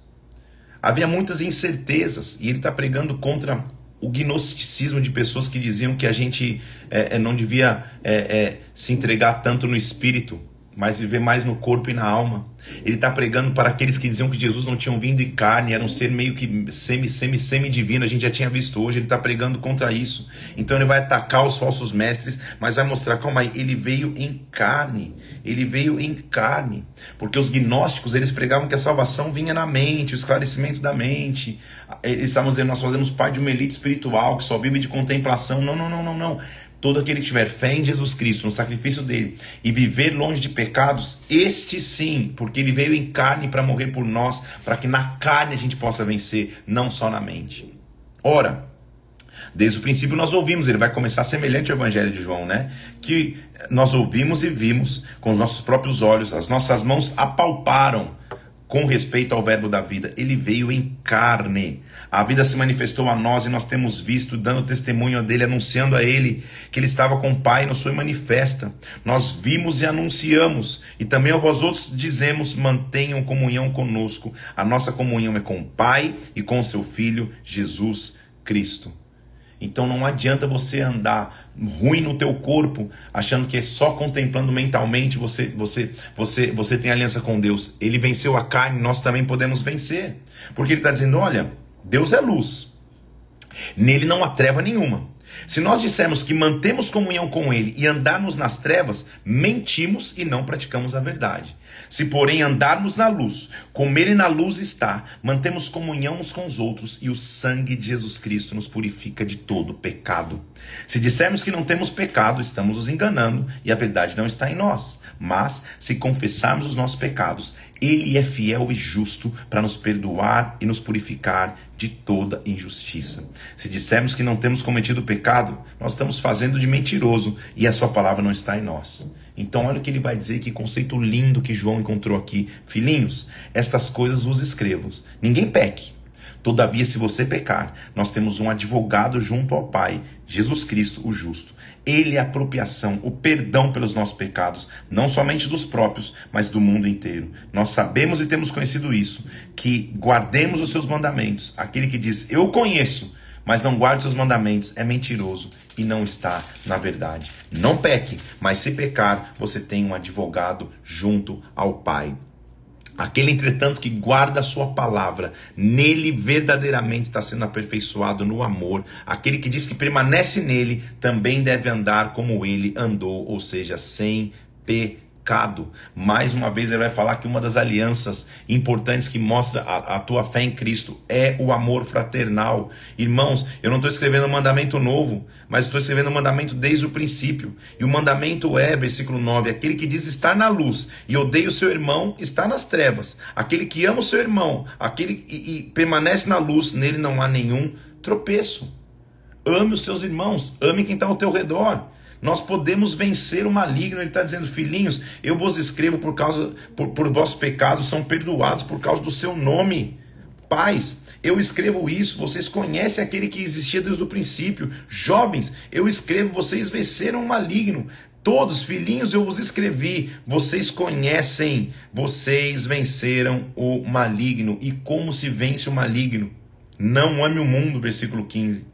Havia muitas incertezas e ele está pregando contra o gnosticismo de pessoas que diziam que a gente é, não devia é, é, se entregar tanto no espírito mas viver mais no corpo e na alma. Ele está pregando para aqueles que diziam que Jesus não tinha vindo em carne, era um ser meio que semi, semi, semi divino. A gente já tinha visto hoje. Ele está pregando contra isso. Então ele vai atacar os falsos mestres, mas vai mostrar, calma aí, ele veio em carne. Ele veio em carne, porque os gnósticos eles pregavam que a salvação vinha na mente, o esclarecimento da mente. Eles estavam dizendo nós fazemos parte de uma elite espiritual que só vive de contemplação. Não, não, não, não, não. Todo aquele que tiver fé em Jesus Cristo, no sacrifício dele, e viver longe de pecados, este sim, porque ele veio em carne para morrer por nós, para que na carne a gente possa vencer, não só na mente. Ora, desde o princípio nós ouvimos, ele vai começar semelhante ao Evangelho de João, né? Que nós ouvimos e vimos com os nossos próprios olhos, as nossas mãos apalparam com respeito ao Verbo da vida. Ele veio em carne a vida se manifestou a nós e nós temos visto, dando testemunho dele, anunciando a ele que ele estava com o Pai, nos foi manifesta. Nós vimos e anunciamos, e também a vós outros dizemos: mantenham comunhão conosco. A nossa comunhão é com o Pai e com o seu Filho, Jesus Cristo. Então não adianta você andar ruim no teu corpo, achando que é só contemplando mentalmente você você você você tem aliança com Deus. Ele venceu a carne, nós também podemos vencer. Porque ele está dizendo, olha, Deus é luz. Nele não há treva nenhuma. Se nós dissermos que mantemos comunhão com Ele e andarmos nas trevas, mentimos e não praticamos a verdade. Se, porém, andarmos na luz, como Ele na luz está, mantemos comunhão uns com os outros e o sangue de Jesus Cristo nos purifica de todo pecado. Se dissermos que não temos pecado, estamos nos enganando e a verdade não está em nós. Mas, se confessarmos os nossos pecados, Ele é fiel e justo para nos perdoar e nos purificar de toda injustiça. Se dissermos que não temos cometido pecado, nós estamos fazendo de mentiroso e a Sua palavra não está em nós. Então, olha o que ele vai dizer, que conceito lindo que João encontrou aqui. Filhinhos, estas coisas vos escrevo. Ninguém peque. Todavia, se você pecar, nós temos um advogado junto ao Pai, Jesus Cristo, o justo. Ele é a apropriação, o perdão pelos nossos pecados, não somente dos próprios, mas do mundo inteiro. Nós sabemos e temos conhecido isso, que guardemos os seus mandamentos. Aquele que diz, eu conheço, mas não guarde seus mandamentos, é mentiroso e não está na verdade. Não peque, mas se pecar, você tem um advogado junto ao Pai. Aquele, entretanto, que guarda a sua palavra, nele verdadeiramente está sendo aperfeiçoado no amor. Aquele que diz que permanece nele, também deve andar como ele andou, ou seja, sem pecado Mais uma vez ele vai falar que uma das alianças importantes que mostra a, a tua fé em Cristo é o amor fraternal. Irmãos, eu não estou escrevendo um mandamento novo, mas estou escrevendo um mandamento desde o princípio. E o mandamento é, versículo 9, aquele que diz estar na luz e odeia o seu irmão, está nas trevas. Aquele que ama o seu irmão, aquele e, e permanece na luz, nele não há nenhum tropeço. Ame os seus irmãos, ame quem está ao teu redor. Nós podemos vencer o maligno. Ele está dizendo, filhinhos, eu vos escrevo por causa, por, por vossos pecados são perdoados por causa do seu nome. Pais, eu escrevo isso, vocês conhecem aquele que existia desde o princípio. Jovens, eu escrevo, vocês venceram o maligno. Todos, filhinhos, eu vos escrevi, vocês conhecem, vocês venceram o maligno. E como se vence o maligno? Não ame o mundo, versículo 15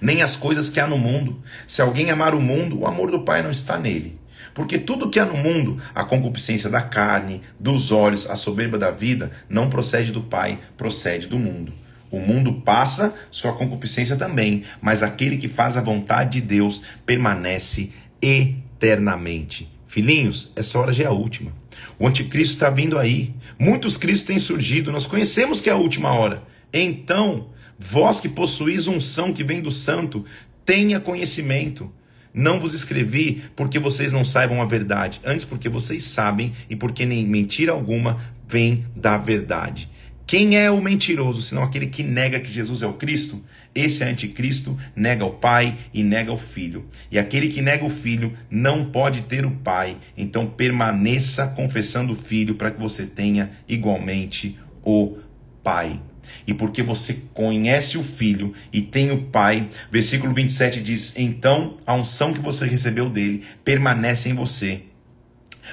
nem as coisas que há no mundo. Se alguém amar o mundo, o amor do Pai não está nele. Porque tudo que há no mundo, a concupiscência da carne, dos olhos, a soberba da vida, não procede do Pai, procede do mundo. O mundo passa, sua concupiscência também, mas aquele que faz a vontade de Deus permanece eternamente. Filhinhos, essa hora já é a última. O anticristo está vindo aí. Muitos cristos têm surgido, nós conhecemos que é a última hora. Então, Vós que possuís unção que vem do santo, tenha conhecimento. Não vos escrevi porque vocês não saibam a verdade, antes porque vocês sabem e porque nem mentira alguma vem da verdade. Quem é o mentiroso, senão aquele que nega que Jesus é o Cristo? Esse anticristo, nega o Pai e nega o Filho. E aquele que nega o Filho não pode ter o Pai. Então permaneça confessando o Filho para que você tenha igualmente o Pai e porque você conhece o Filho e tem o Pai. Versículo 27 diz: Então a unção que você recebeu dele permanece em você.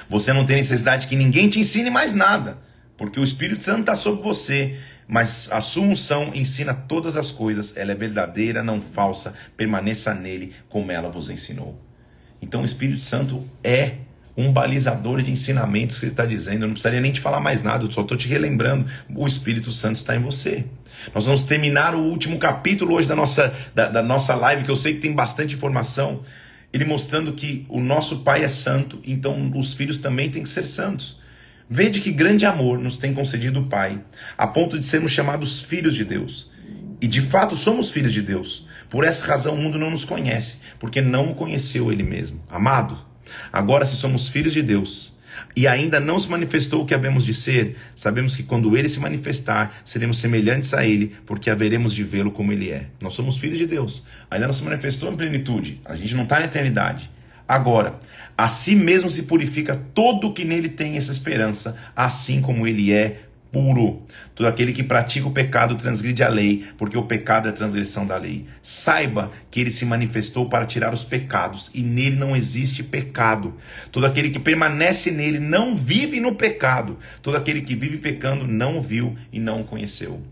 Você não tem necessidade que ninguém te ensine mais nada, porque o Espírito Santo está sobre você. Mas a sua unção ensina todas as coisas, ela é verdadeira, não falsa, permaneça nele como ela vos ensinou. Então o Espírito Santo é um balizador de ensinamentos que ele está dizendo. Eu não precisaria nem te falar mais nada, eu só estou te relembrando. O Espírito Santo está em você. Nós vamos terminar o último capítulo hoje da nossa, da, da nossa live, que eu sei que tem bastante informação. Ele mostrando que o nosso Pai é santo, então os filhos também têm que ser santos. Vede que grande amor nos tem concedido o Pai, a ponto de sermos chamados filhos de Deus. E de fato somos filhos de Deus. Por essa razão o mundo não nos conhece, porque não o conheceu ele mesmo. Amado, Agora, se somos filhos de Deus e ainda não se manifestou o que havemos de ser, sabemos que quando ele se manifestar, seremos semelhantes a ele, porque haveremos de vê-lo como ele é. Nós somos filhos de Deus, ainda não se manifestou em plenitude, a gente não está na eternidade. Agora, a si mesmo se purifica todo o que nele tem essa esperança, assim como ele é puro. Todo aquele que pratica o pecado transgride a lei, porque o pecado é a transgressão da lei. Saiba que ele se manifestou para tirar os pecados, e nele não existe pecado. Todo aquele que permanece nele não vive no pecado. Todo aquele que vive pecando não o viu e não o conheceu.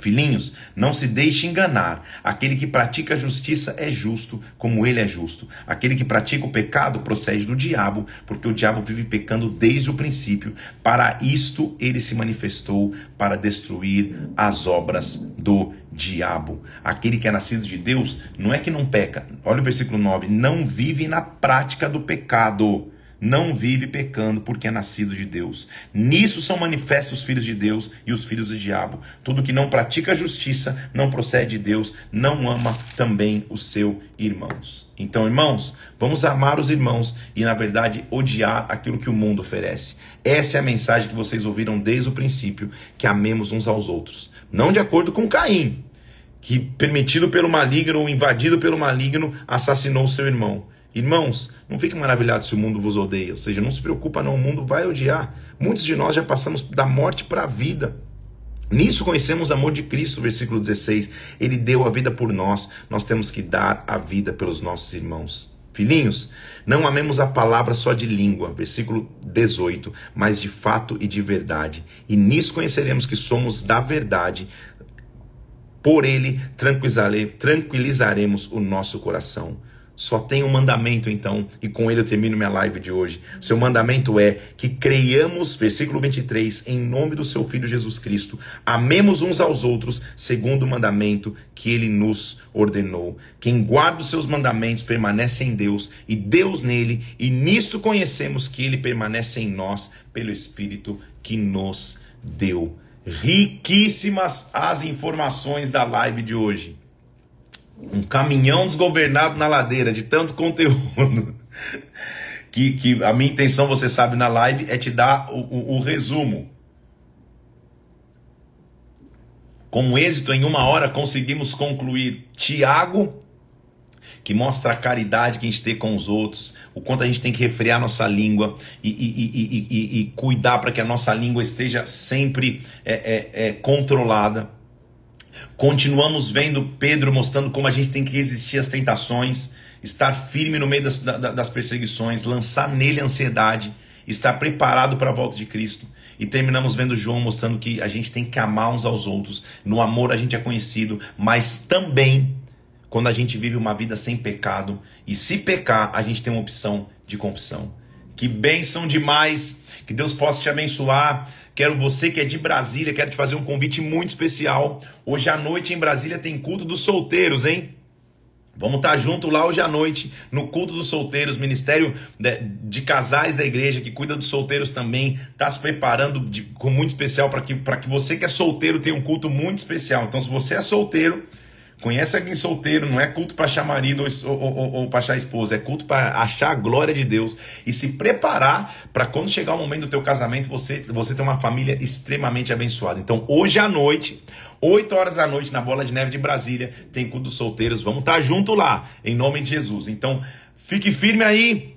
Filhinhos, não se deixe enganar. Aquele que pratica a justiça é justo, como ele é justo. Aquele que pratica o pecado procede do diabo, porque o diabo vive pecando desde o princípio. Para isto ele se manifestou para destruir as obras do diabo. Aquele que é nascido de Deus não é que não peca. Olha o versículo 9: não vive na prática do pecado não vive pecando porque é nascido de Deus. Nisso são manifestos os filhos de Deus e os filhos do diabo. Tudo que não pratica a justiça não procede de Deus, não ama também o seu irmãos. Então, irmãos, vamos amar os irmãos e, na verdade, odiar aquilo que o mundo oferece. Essa é a mensagem que vocês ouviram desde o princípio, que amemos uns aos outros. Não de acordo com Caim, que, permitido pelo maligno ou invadido pelo maligno, assassinou seu irmão. Irmãos, não fiquem maravilhados se o mundo vos odeia, ou seja, não se preocupa não, o mundo vai odiar. Muitos de nós já passamos da morte para a vida. Nisso conhecemos o amor de Cristo, versículo 16. Ele deu a vida por nós, nós temos que dar a vida pelos nossos irmãos. Filhinhos, não amemos a palavra só de língua, versículo 18, mas de fato e de verdade. E nisso conheceremos que somos da verdade. Por ele tranquilizaremos o nosso coração. Só tem um mandamento então, e com ele eu termino minha live de hoje. Seu mandamento é que creiamos, versículo 23, em nome do seu filho Jesus Cristo, amemos uns aos outros, segundo o mandamento que ele nos ordenou. Quem guarda os seus mandamentos permanece em Deus e Deus nele, e nisto conhecemos que ele permanece em nós pelo Espírito que nos deu. Riquíssimas as informações da live de hoje um caminhão desgovernado na ladeira de tanto conteúdo. que, que a minha intenção, você sabe, na live é te dar o, o, o resumo. Com êxito, em uma hora, conseguimos concluir Tiago, que mostra a caridade que a gente tem com os outros, o quanto a gente tem que refrear nossa língua e, e, e, e cuidar para que a nossa língua esteja sempre é, é, é, controlada. Continuamos vendo Pedro mostrando como a gente tem que resistir às tentações, estar firme no meio das, das perseguições, lançar nele a ansiedade, estar preparado para a volta de Cristo. E terminamos vendo João mostrando que a gente tem que amar uns aos outros. No amor a gente é conhecido, mas também quando a gente vive uma vida sem pecado. E se pecar, a gente tem uma opção de confissão. Que bênção demais! Que Deus possa te abençoar. Quero você que é de Brasília, quero te fazer um convite muito especial. Hoje à noite em Brasília tem culto dos solteiros, hein? Vamos estar junto lá hoje à noite no culto dos solteiros, ministério de, de casais da igreja que cuida dos solteiros também, está se preparando de, com muito especial para que, que você que é solteiro tenha um culto muito especial. Então, se você é solteiro, Conhece alguém solteiro, não é culto para achar marido ou, ou, ou, ou para achar esposa, é culto para achar a glória de Deus e se preparar para quando chegar o momento do teu casamento, você, você ter uma família extremamente abençoada. Então, hoje à noite, 8 horas da noite, na Bola de Neve de Brasília, tem culto dos solteiros. Vamos estar tá junto lá, em nome de Jesus. Então, fique firme aí.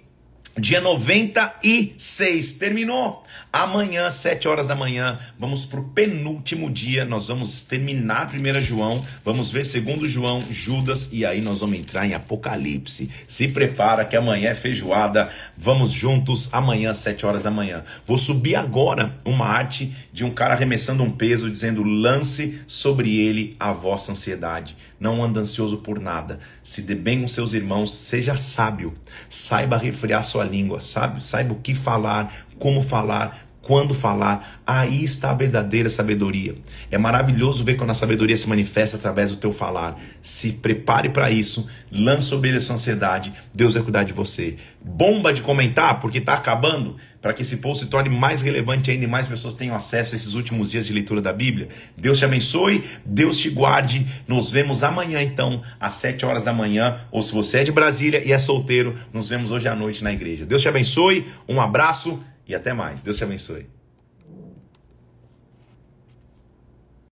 Dia 96 terminou. Amanhã, 7 horas da manhã, vamos para o penúltimo dia. Nós vamos terminar 1 João, vamos ver segundo João, Judas, e aí nós vamos entrar em Apocalipse. Se prepara que amanhã é feijoada. Vamos juntos amanhã, 7 horas da manhã. Vou subir agora uma arte de um cara arremessando um peso, dizendo: lance sobre ele a vossa ansiedade. Não anda ansioso por nada. Se dê bem com seus irmãos, seja sábio. Saiba refrear sua língua, sabe? Saiba o que falar, como falar, quando falar, aí está a verdadeira sabedoria. É maravilhoso ver quando a sabedoria se manifesta através do teu falar. Se prepare para isso, lance sobre ele a sua ansiedade, Deus vai cuidar de você. Bomba de comentar, porque está acabando, para que esse post se torne mais relevante ainda e mais pessoas tenham acesso a esses últimos dias de leitura da Bíblia. Deus te abençoe, Deus te guarde. Nos vemos amanhã, então, às 7 horas da manhã. Ou se você é de Brasília e é solteiro, nos vemos hoje à noite na igreja. Deus te abençoe, um abraço e até mais. Deus te abençoe.